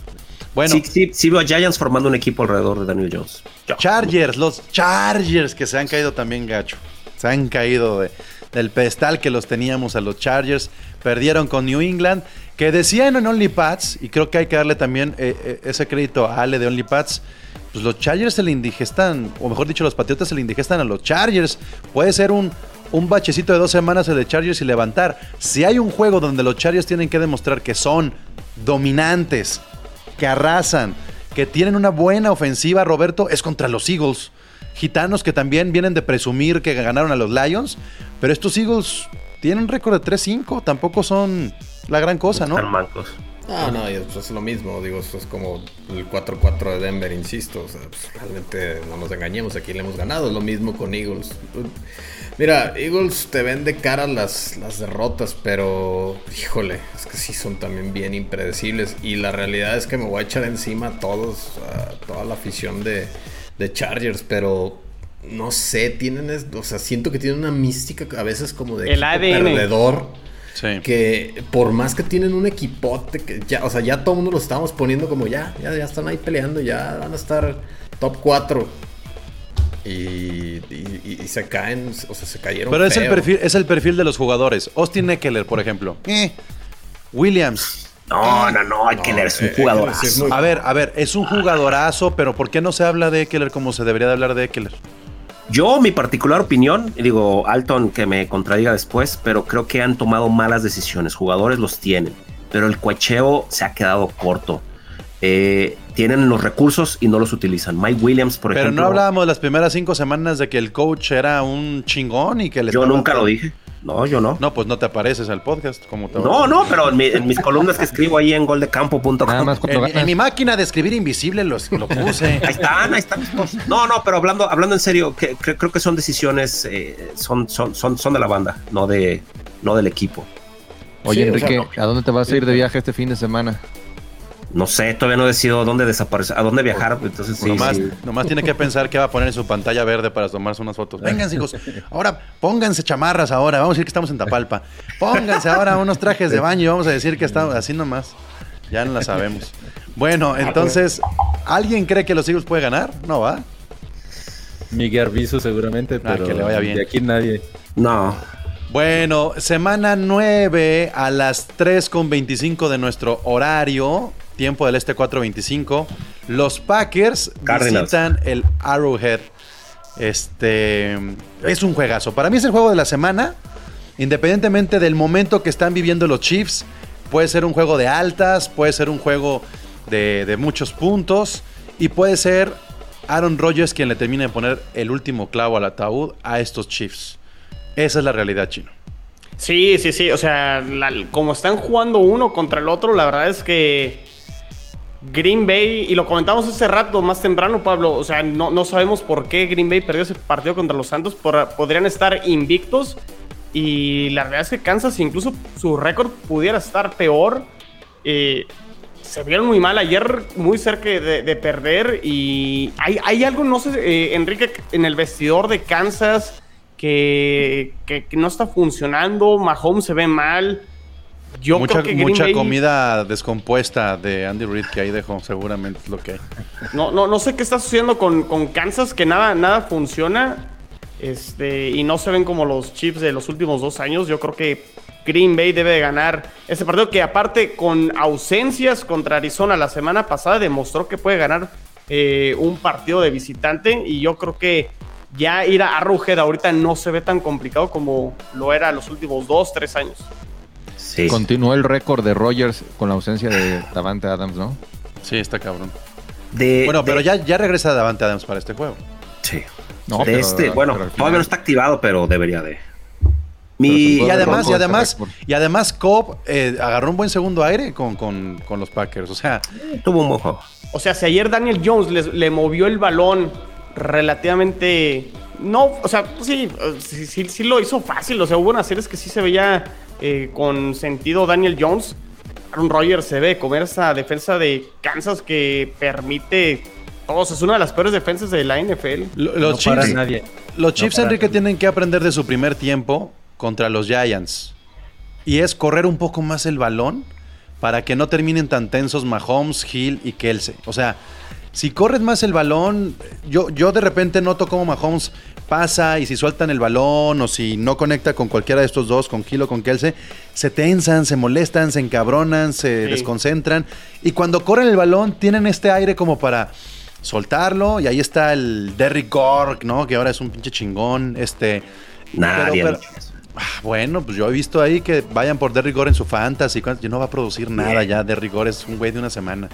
Bueno, sí, sí, sí veo a Giants formando un equipo alrededor de Daniel Jones. Yo. Chargers, los Chargers que se han caído también gacho. Se han caído de- del pedestal que los teníamos a los Chargers. Perdieron con New England, que decían en OnlyPads, y creo que hay que darle también eh, eh, ese crédito a Ale de OnlyPads. Pues los Chargers se le indigestan, o mejor dicho, los Patriotas se le indigestan a los Chargers. Puede ser un, un bachecito de dos semanas el de Chargers y levantar. Si hay un juego donde los Chargers tienen que demostrar que son dominantes, que arrasan, que tienen una buena ofensiva, Roberto, es contra los Eagles. Gitanos que también vienen de presumir que ganaron a los Lions, pero estos Eagles tienen un récord de 3-5, tampoco son la gran cosa, ¿no? Están mancos. No, no, y pues es lo mismo, digo, eso es como el 4-4 de Denver, insisto, o sea, pues, realmente no nos engañemos, aquí le hemos ganado, es lo mismo con Eagles. Mira, Eagles te ven de cara las, las derrotas, pero híjole, es que sí son también bien impredecibles y la realidad es que me voy a echar encima a todos, a toda la afición de, de Chargers, pero no sé, tienen, es- o sea, siento que tienen una mística a veces como de El ADN. perdedor Sí. que por más que tienen un equipote que ya, o sea, ya todo el mundo lo estamos poniendo como ya, ya, ya están ahí peleando, ya van a estar top 4. Y, y- se caen, o sea, se cayeron. Pero es el, perfil, es el perfil de los jugadores. Austin Eckler, por ejemplo. Eh. Williams. No, no, no, leer, es un eh, jugador. sí es muy- A ver, a ver, es un jugadorazo, pero ¿por qué no se habla de Eckler como se debería de hablar de Eckler? Yo, mi particular opinión, y digo, Alton que me contradiga después, pero creo que han tomado malas decisiones. Jugadores los tienen, pero el cocheo se ha quedado corto. Eh, tienen los recursos y no los utilizan. Mike Williams, por Pero ejemplo. no hablábamos las primeras cinco semanas de que el coach era un chingón y que le Yo nunca lo dije. No, yo no. No, pues no te apareces al podcast como te No, no, pero en, mi- en mis columnas que escribo ahí en goldecampo.com. En, mi máquina de escribir invisible los, lo puse. Ahí están, ahí están. No, no, pero hablando, hablando en serio, que- que- creo que son decisiones, eh, son, son, son, son de la banda, no de, no del equipo. Oye, Sí, o sea, Enrique, ¿a dónde te vas a ir de viaje este fin de semana? No sé, todavía no decido dónde desaparecer, a dónde viajar, entonces sí. nomás, sí. nomás tiene que pensar que va a poner en su pantalla verde para tomarse unas fotos. Vénganse, hijos. Ahora pónganse chamarras ahora. Vamos a decir que estamos en Tapalpa. Pónganse ahora unos trajes de baño y vamos a decir que estamos así nomás. Ya no la sabemos. Bueno, entonces, ¿alguien cree que los Eagles puede ganar? No va. Miguel Arbizu seguramente, Ah, pero que le vaya bien. de aquí nadie. No, Bueno, semana 9 a las 3.25 de nuestro horario, tiempo del este 4.25. Los Packers Cardinals. visitan el Arrowhead. Este es un juegazo. Para mí es el juego de la semana. Independientemente del momento que están viviendo los Chiefs, puede ser un juego de altas, puede ser un juego de, de muchos puntos y puede ser Aaron Rodgers quien le termine de poner el último clavo al ataúd a estos Chiefs. Esa es la realidad, chino. Sí, sí, sí. O sea, la- como están jugando uno contra el otro, la verdad es que Green Bay, y lo comentamos hace rato, más temprano, Pablo, o sea, no, no sabemos por qué Green Bay perdió ese partido contra los Santos, por- podrían estar invictos, y la verdad es que Kansas, incluso su récord pudiera estar peor. Eh, se vieron muy mal ayer, muy cerca de, de perder, y hay, hay algo, no sé, eh, Enrique, en el vestidor de Kansas que, que- que no está funcionando, Mahomes se ve mal. Yo mucha creo que Green mucha Bay- comida descompuesta de Andy Reid que ahí dejó, seguramente es lo que hay. No, no, no sé qué está sucediendo con, con Kansas, que nada, nada funciona. Este, y no se ven como los Chiefs de los últimos dos años. Yo creo que Green Bay debe de ganar este partido, que aparte con ausencias contra Arizona la semana pasada demostró que puede ganar eh, un partido de visitante. Y yo creo que ya ir a Arrowhead ahorita no se ve tan complicado como lo era los últimos dos, tres años. Sí. Continuó el récord de Rogers con la ausencia de Davante Adams, ¿no? Sí, está cabrón. De- Bueno, pero de- ya, ya regresa Davante Adams para este juego. Sí. No, de pero- este, bueno, pero todavía no está activado, pero debería de. Mi, Y además, y además, y además Cobb eh, agarró un buen segundo aire con, con- con los Packers. O sea, tuvo un buen juego. O sea, si ayer Daniel Jones les- le movió el balón relativamente. No, o sea, sí, sí, sí- sí lo hizo fácil. O sea, hubo unas series que sí se veía eh, con sentido Daniel Jones. Aaron Rodgers se ve comer esa defensa de Kansas que permite. todos. es una de las peores defensas de la NFL. lo- No los para Chiefs, nadie. los Chiefs para Enrique nadie. tienen que aprender de su primer tiempo contra los Giants. Y es correr un poco más el balón para que no terminen tan tensos Mahomes, Hill y Kelsey. O sea, si corres más el balón, yo, yo de repente noto cómo Mahomes pasa y si sueltan el balón o si no conecta con cualquiera de estos dos, con Hill o con Kelsey, se tensan, se molestan, se encabronan, se Sí. desconcentran. Y cuando corren el balón, tienen este aire como para soltarlo. Y ahí está el Derrick Gore, ¿no? Que ahora es un pinche chingón. Este. Nadie pero-. Ah, Bueno, pues yo he visto ahí que vayan por Derrick Gore en su fantasy. no va a producir nada ya. Derrick Gore es un güey de una semana.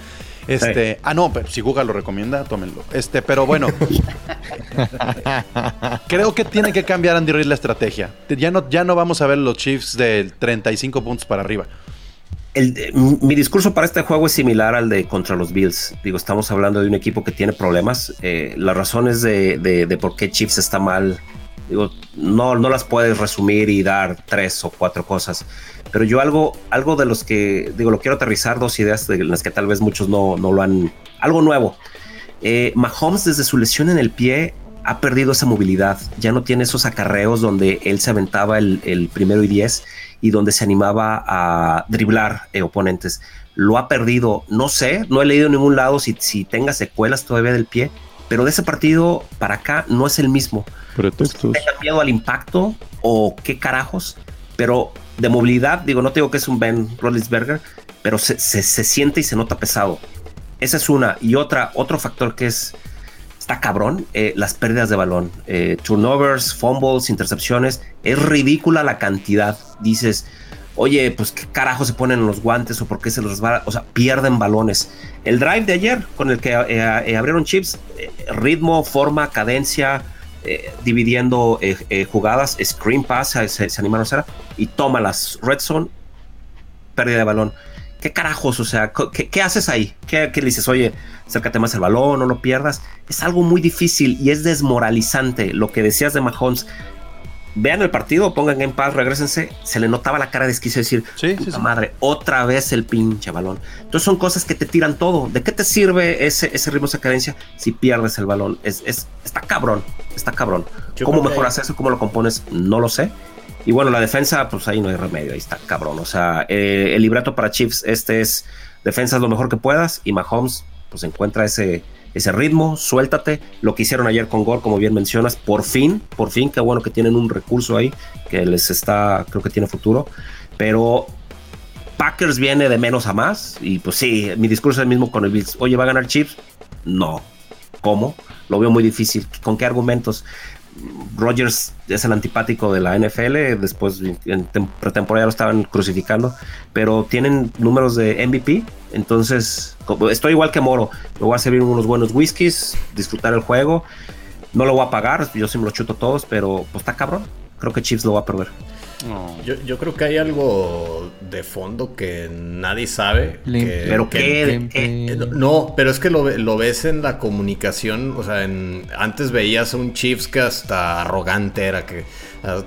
Este, ah, no, pero si Google lo recomienda, tómenlo. Este, pero bueno. creo que tiene que cambiar Andy Reid la estrategia. Ya no, ya no vamos a ver los Chiefs de 35 puntos para arriba. El- mi discurso para este juego es similar al de contra los Bills. Digo, estamos hablando de un equipo que tiene problemas. Eh, las razones de, de- de por qué Chiefs está mal, digo, no, no las puedes resumir y dar tres o cuatro cosas. Pero yo algo, algo de los que, digo, lo quiero aterrizar, dos ideas de las que tal vez muchos no, no lo han... Algo nuevo. Eh, Mahomes desde su lesión en el pie ha perdido esa movilidad. Ya no tiene esos acarreos donde él se aventaba el, el primero y diez y donde se animaba a driblar eh, oponentes. Lo ha perdido, no sé, no he leído en ningún lado si, si tenga secuelas todavía del pie, pero de ese partido para acá no es el mismo. Pretextos. Tenga miedo al impacto o qué carajos, pero de movilidad, digo, no te digo que es un Ben Roethlisberger, pero se, se- siente y se nota pesado. Esa es una. Y otra, otro factor que es, está cabrón, eh, las pérdidas de balón. Eh, turnovers, fumbles, intercepciones. Es ridícula la cantidad. Dices, oye, pues qué carajo se ponen en los guantes o por qué se los resbala. O sea, pierden balones. El drive de ayer con el que eh, abrieron chips, ritmo, forma, cadencia, eh, dividiendo eh, eh, jugadas, screen pass, se, animaron a hacer y toma las red zone, pérdida de balón. ¿Qué carajos? O sea, ¿qué, qué haces ahí? ¿Qué, ¿Qué le dices? Oye, acércate más al balón, no lo pierdas. Es algo muy difícil y es desmoralizante. Lo que decías de Mahomes, vean el partido, pongan en paz, regresense. Se le notaba la cara de esquizo decir, Sí, sí, puta sí. madre, otra vez el pinche balón. Entonces son cosas que te tiran todo. ¿De qué te sirve ese, ese ritmo, esa cadencia si pierdes el balón? Es, es, está cabrón, está cabrón. Yo ¿Cómo que- mejoras eso? ¿Cómo lo compones? No lo sé. Y bueno, la defensa, pues ahí no hay remedio, ahí está cabrón. O sea, eh, el libreto para Chiefs, este es defensa lo mejor que puedas y Mahomes, pues encuentra ese, ese ritmo, suéltate. Lo que hicieron ayer con Gore, como bien mencionas, por fin, por fin, qué bueno que tienen un recurso ahí que les está, creo que tiene futuro. Pero Packers viene de menos a más y pues sí, mi discurso es el mismo con el Bills. Oye, ¿va a ganar Chiefs? No. ¿Cómo? Lo veo muy difícil. ¿Con qué argumentos? Rogers es el antipático de la NFL, después en tem- pretemporada lo estaban crucificando, pero tienen números de MVP, entonces estoy igual que Moro, me voy a servir unos buenos whiskies, disfrutar el juego, no lo voy a pagar, yo sí me lo chuto todos, pero pues está cabrón, creo que Chiefs lo va a perder. No. Yo, yo creo que hay algo de fondo que nadie sabe. Lim- que- Pero que- Eh, eh, No, pero es que lo, ve- lo ves en la comunicación. O sea, en- antes veías a un Chiefs que hasta arrogante era que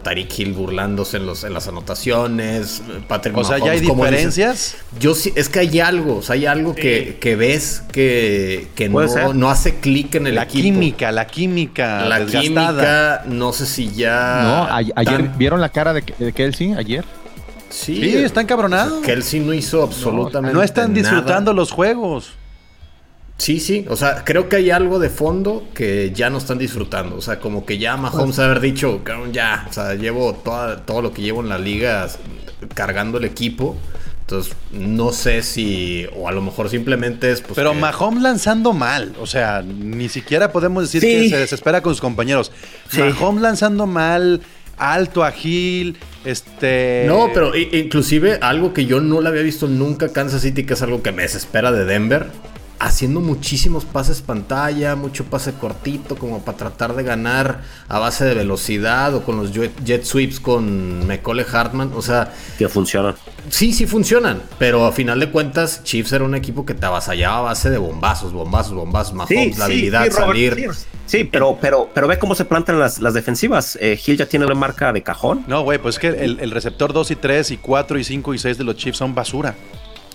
Tariq Hill burlándose en, los, en las anotaciones. Patrick O sea, ya hay dices. diferencias. Yo sí, es que hay algo, o sea, hay algo que, que ves que, que no, no hace clic en el La equipo. química, la química La desgastada. química, no sé si ya. no, a- ayer tan- vieron la cara de, de Kelsey ayer. Sí, Sí, están cabronados. Kelsey no hizo absolutamente No están nada. disfrutando los juegos. Sí, sí, o sea, creo que hay algo de fondo que ya no están disfrutando. O sea, como que ya Mahomes haber dicho, ya, o sea, llevo toda- todo lo que llevo en la liga cargando el equipo. Entonces, no sé si, o a lo mejor simplemente es. Pues, Pero que- Mahomes lanzando mal. O sea, ni siquiera podemos decir Sí. que se desespera con sus compañeros. Sí. Mahomes lanzando mal, alto, ágil, este... No, pero inclusive algo que yo no le había visto nunca Kansas City, que es algo que me desespera de Denver, haciendo muchísimos pases pantalla, mucho pase cortito, como para tratar de ganar a base de velocidad o con los jet, jet sweeps con McCole Hartman. O sea, que funciona. sí, sí funcionan, pero a final de cuentas, Chiefs era un equipo que te avasallaba a base de bombazos, bombazos, bombazos, Mahomes, la habilidad, sí, Robert, salir. sí. Sí, pero, pero, pero ve cómo se plantan las, las defensivas. Eh, Hill ya tiene una marca de cajón. No, güey, pues es que el, el receptor 2 y 3 y 4 y 5 y 6 de los Chiefs son basura.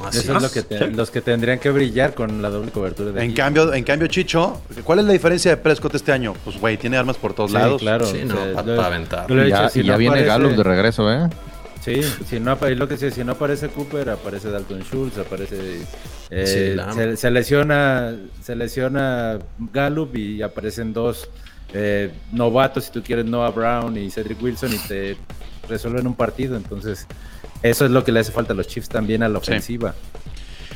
Así Eso es lo que te- los que tendrían que brillar con la doble cobertura de En cambio, en cambio, Chicho, ¿cuál es la diferencia de Prescott este año? Pues, güey, tiene armas por todos Sí, lados. claro. Sí, o no, sea, aventar. he Y ya, dicho, si y ya no viene aparece- Gallup de regreso, ¿eh? Sí, si no, lo que decía, si no aparece Cooper, aparece Dalton Schultz, aparece... eh, Sí, la- se, se lesiona se lesiona Gallup y aparecen dos eh, novatos, si tú quieres, Noah Brown y Cedric Wilson y te resuelven un partido. Entonces, eso es lo que le hace falta a los Chiefs también a la Sí. ofensiva.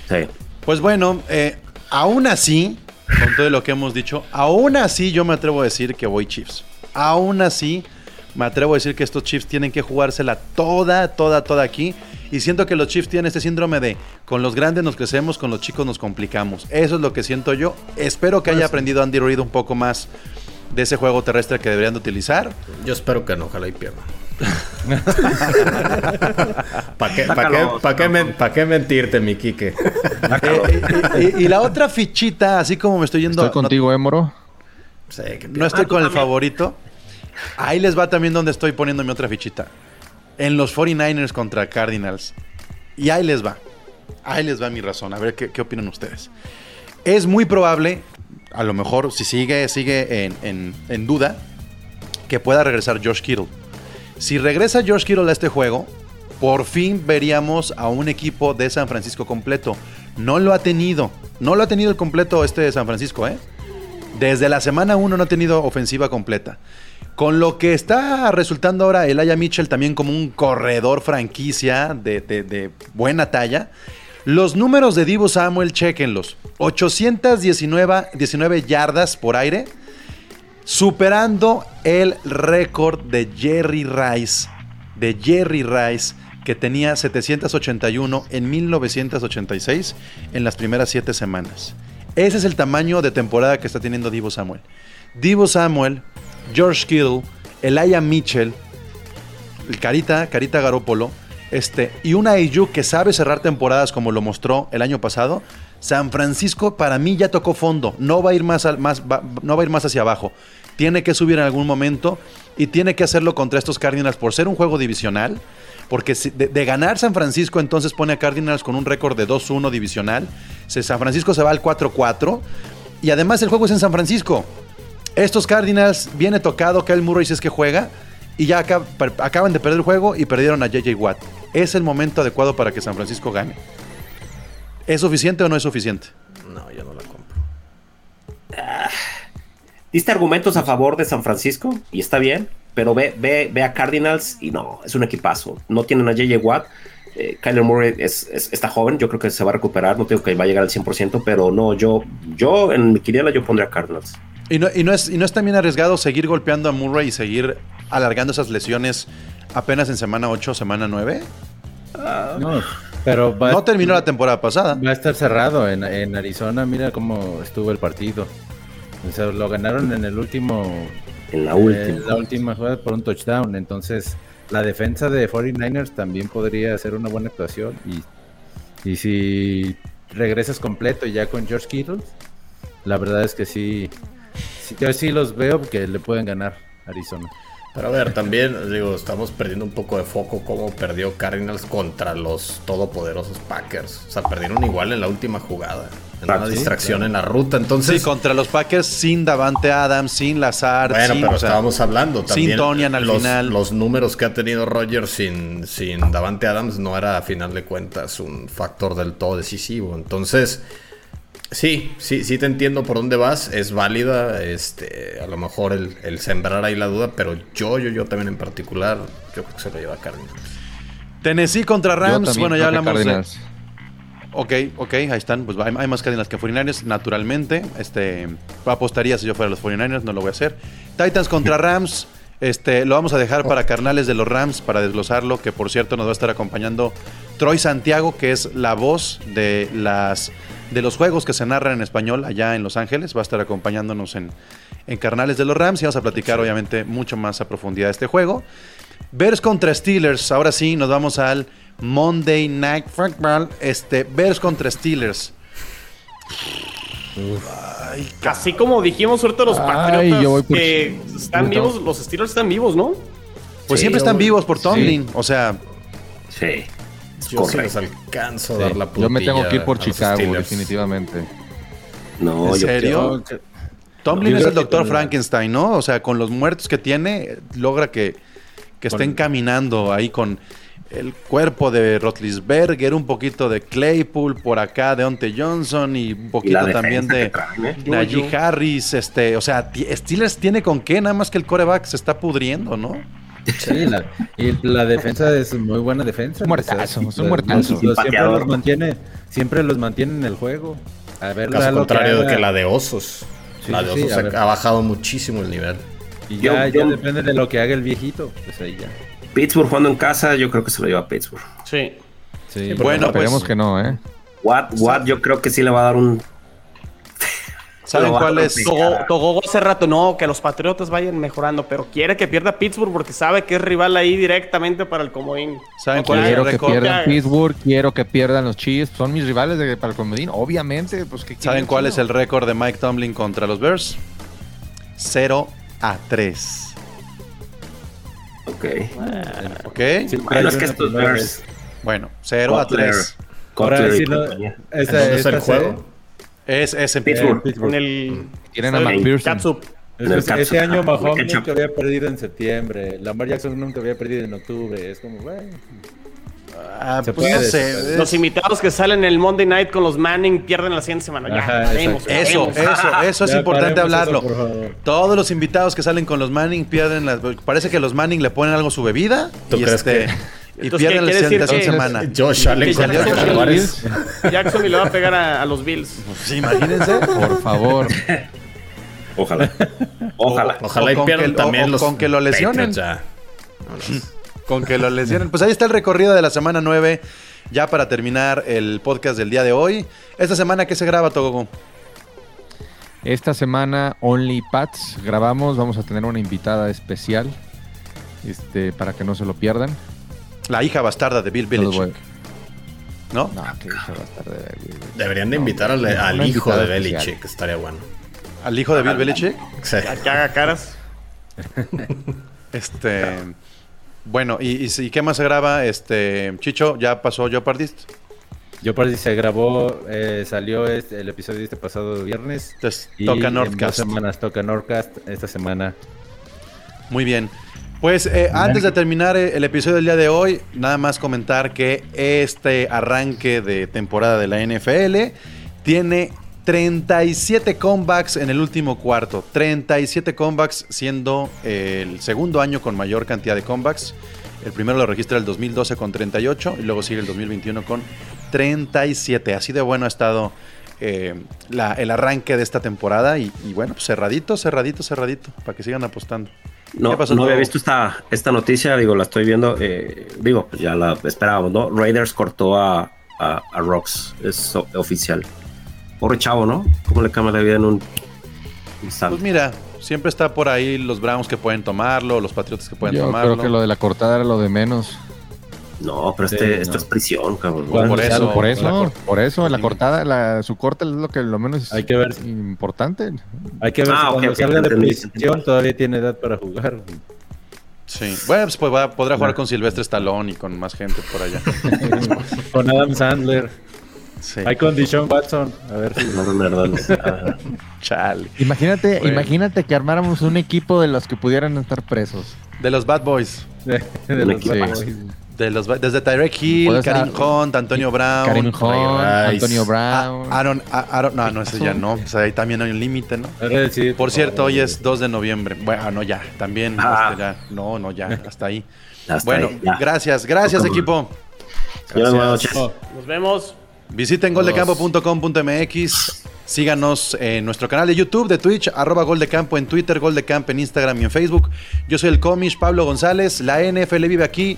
Sí. Pues bueno, eh, aún así, con todo lo que hemos dicho, aún así yo me atrevo a decir que voy Chiefs. Aún así, me atrevo a decir que estos Chiefs tienen que jugársela toda, toda, toda aquí. Y siento que los Chiefs tienen este síndrome de con los grandes nos crecemos, con los chicos nos complicamos. Eso es lo que siento yo. Espero que haya aprendido Andy Reid un poco más de ese juego terrestre que deberían de utilizar. Yo espero que no, ojalá y pierdan. ¿Para qué, pa' qué, Sácalo, pa' qué men- pa' qué mentirte, mi Quique? Eh, y, y- y la otra fichita, así como me estoy yendo... Estoy contigo, ¿eh, Moro? Sí, que No estoy Ah, con el favorito. Ahí les va también donde estoy poniendo mi otra fichita. En los 49ers contra Cardinals. Y ahí les va. Ahí les va mi razón. A ver qué, qué opinan ustedes. Es muy probable, a lo mejor si sigue, sigue en, en- en duda, que pueda regresar Josh Kittle. Si regresa Josh Kittle a este juego, por fin veríamos a un equipo de San Francisco completo. No lo ha tenido. No lo ha tenido el completo este de San Francisco, ¿eh? Desde la semana 1 no ha tenido ofensiva completa. Con lo que está resultando ahora Elijah Mitchell también como un corredor franquicia de buena talla. Los números de Divo Samuel, chequenlos. 819 19 yardas por aire, superando el récord de Jerry Rice. De Jerry Rice, que tenía 781 en 1986 en las primeras 7 semanas. Ese es el tamaño de temporada que está teniendo Divo Samuel. Divo Samuel, George Kittle, Elijah Mitchell, el Carita, Carita Garópolo, este, y una Ayuk que sabe cerrar temporadas como lo mostró el año pasado. San Francisco para mí ya tocó fondo, no va a ir más, al- más va- no va a ir más hacia abajo. Tiene que subir en algún momento y tiene que hacerlo contra estos Cardinals por ser un juego divisional. Porque de, ganar San Francisco, entonces pone a Cardinals con un récord de 2-1 divisional. San Francisco se va al 4-4. Y además el juego es en San Francisco. Estos Cardinals viene tocado, Kyle Murray si es que juega. Y ya acaban de perder el juego y perdieron a JJ Watt. Es el momento adecuado para que San Francisco gane. ¿Es suficiente o no es suficiente? No, yo no la compro. Diste argumentos a favor de San Francisco y está bien, pero ve, ve, ve a Cardinals y no, es un equipazo. No tienen a JJ Watt. Eh, Kyler Murray es, es- está joven, yo creo que se va a recuperar. No digo que va a llegar al 100%, pero no, yo, yo en mi quiniela yo pondría a Cardinals. ¿Y no, y, no es, ¿Y no es también arriesgado seguir golpeando a Murray y seguir alargando esas lesiones apenas en semana 8 o semana 9? No, pero va, No terminó la temporada pasada. va a estar cerrado en, en Arizona. Mira cómo estuvo el partido. O sea, lo ganaron en el último En la Eh, última. la última jugada por un touchdown. Entonces, la defensa de 49ers también podría ser una buena actuación. Y, y si regresas completo ya con George Kittle, la verdad es que sí, sí, yo sí los veo que le pueden ganar Arizona. Pero a ver, también, digo, estamos perdiendo un poco de foco como perdió Cardinals contra los todopoderosos Packers. O sea, perdieron igual en la última jugada. En Ah, una sí, distracción en la ruta. Entonces, Sí, contra los Packers sin Davante Adams, sin Lazard, bueno, sin, pero o sea, estábamos hablando también. sin Tonian al los, final. Los números que ha tenido Rogers sin, sin Davante Adams no era a final de cuentas un factor del todo decisivo. Entonces, sí, sí, sí te entiendo por dónde vas. Es válida, este, a lo mejor el, el sembrar ahí la duda, pero yo, yo, yo también en particular, yo creo que se lo lleva Cardinals. Tennessee contra Rams. Bueno, ya hablamos de. Ok, ok, ahí están. Pues hay, hay más Cardinals que 49ers, naturalmente. Este, apostaría si yo fuera los 49ers, no lo voy a hacer. Titans contra Rams. Este, lo vamos a dejar para carnales de los Rams para desglosarlo, que por cierto nos va a estar acompañando Troy Santiago, que es la voz de las de los juegos que se narran en español allá en Los Ángeles. Va a estar acompañándonos en, en carnales de los Rams y vamos a platicar obviamente mucho más a profundidad de este juego. Bears contra Steelers. Ahora sí, nos vamos al Monday Night Football. Este, Bears contra Steelers. Así como dijimos ahorita los Ay, Patriotas yo voy por- que están Puto. vivos, los Steelers están vivos, ¿no? Pues Sí, siempre están vivos por Tomlin. O sea, Sí. Yo sí les alcanzo a Sí. dar la Yo me tengo puntilla que ir por Chicago, definitivamente. No, ¿En yo serio? creo- Tomlin Yo es el doctor Frankenstein, ¿no? O sea, con los muertos que tiene, logra que, que estén Con- caminando ahí con el cuerpo de Rotlisberger, un poquito de Claypool, por acá de Onte Johnson y un poquito también de traen, ¿eh? Najee Harris. Este, o sea, Steelers tiene con qué, nada más que el coreback se está pudriendo, ¿no? Sí, la, y la defensa es muy buena defensa. Un muertazo, es un los- muertazo. los- siempre los mantiene, siempre los mantiene en el juego. A ver, Caso contrario de haga. que la de Osos. Sí, la de Osos ha- bajado muchísimo el nivel. Y Yo- ya, yo- ya depende de lo que haga el viejito. Pues ahí ya. Pittsburgh jugando en casa, yo creo que se lo lleva a Pittsburgh. Sí. Sí, Bueno, Esperemos pues- que no, ¿eh? Watt, Watt yo creo que sí le va a dar un... ¿Saben cuál es? Togogo hace rato, no, que los Patriotas vayan mejorando, pero quiere que pierda Pittsburgh porque sabe que es rival ahí directamente para el comodín. ¿Saben cuál es el Quiero que récord? pierdan Pittsburgh, quiero que pierdan los Chiefs. Son mis rivales de, para el comodín. Obviamente, pues que ¿Saben cuál es el récord de Mike Tomlin contra los Bears? 0 a 3. Ok. ¿Ok? Bueno, es que estos Bears... Bueno, 0 a Butler, 3. Cutler Ahora y sí, no, compañía. esta- ¿Dónde está el juego? Es, es en Pittsburgh. Pittsburgh. En el. Tienen a McPherson. catsup. Es ese año Mahomes Ketchup. nunca había perdido en septiembre. Lamar Jackson nunca había perdido en octubre. Es como, bueno. Ah, Se pues puede, no sé. Los invitados que salen el Monday Night con los Manning pierden la siguiente semana. Ya, paremos. Eso, paremos. eso, eso es Ya importante hablarlo. eso. Todos los invitados que salen con los Manning pierden las. Parece que los Manning le ponen algo a su bebida ¿Tú y, crees este, que- y pierden ¿qué la siguiente semana. Josh Allen contra Jackson- los Jaguares. Jackson y le va a pegar a, a los Bills. Sí, imagínense. Por favor. Ojalá. Ojalá. Ojalá O y con pierdan que- también o los con que lo lesionen. Con que lo lesionen. Pues ahí está el recorrido de la semana 9. Ya para terminar el podcast del día de hoy. Esta semana, ¿qué se graba, Togo? Esta semana Only Pats grabamos, vamos a tener una invitada especial este, para que no se lo pierdan. La hija bastarda de Bill Belichick. ¿no? No, que hija va a estar de- Deberían de invitar al, hijo de. Belichick, estaría bueno. Al hijo de Bill Belichick. Sí. A que haga caras. Este. Bueno, ¿y, y, y qué más se graba? Este. Chicho, ya pasó Jeopardist. Yo parece que se grabó, eh, salió este- el episodio de este pasado viernes. Entonces, Y toca en Northcast. dos semanas toca Nordcast esta semana. Muy bien. Pues eh, antes de terminar eh, el episodio del día de hoy, nada más comentar que este arranque de temporada de la NFL tiene 37 comebacks en el último cuarto. 37 comebacks siendo eh, el segundo año con mayor cantidad de comebacks. El primero lo registra el 2012 con 38 y luego sigue el 2021 con 37. Así de bueno ha estado eh, la- el arranque de esta temporada y, y bueno, pues cerradito, cerradito, cerradito, para que sigan apostando. No, ¿Qué pasó, no había visto esta, esta noticia, digo, la estoy viendo, eh, digo, pues ya la esperábamos, ¿no? Raiders cortó a, a, a Rocks, es oficial. Pobre chavo, ¿no? ¿Cómo le cambia la vida en un Pues instante? mira, Siempre está por ahí los Browns que pueden tomarlo, los Patriotas que pueden Yo tomarlo. creo que lo de la cortada era lo de menos. No, pero este, Sí, esto no. es prisión, cabrón. Por eso, Por la eso, por eso, la cortada, la, su corte es lo que lo menos Hay que ver. importante. Hay que ver Ah, si ok, cuando salga de prisión todavía tiene edad para jugar. Sí. Bueno, pues, pues, va- podrá jugar con Silvestre Stallone y con más gente por allá. Con Adam Sandler. Sí. Hay con Dishon Watson. A ver si. No, nerdones. Ajá. Chale. Imagínate, Bueno. imagínate que armáramos un equipo de los que pudieran estar presos. De los Bad Boys. De, los equipo. Bad Boys. De los, desde Tyrek Hill, Karim Hunt, Antonio Brown. Karim Hunt. Antonio A- Brown. Aaron, a- Aaron- no, no, ese ya no. Pues ahí también hay un límite, ¿no? Por cierto, favor. hoy es 2 de noviembre. Bueno, no, ya, también. Ah. este, ya. No, no, ya, hasta ahí. Hasta bueno, ahí, gracias, gracias, equipo. Buenas noches. Nos vemos. Visiten goldecampo.com.mx. Síganos en nuestro canal de YouTube, de Twitch, arroba Goldecampo en Twitter, Goldecamp en Instagram y en Facebook. Yo soy el comish Pablo González. La NFL vive aquí.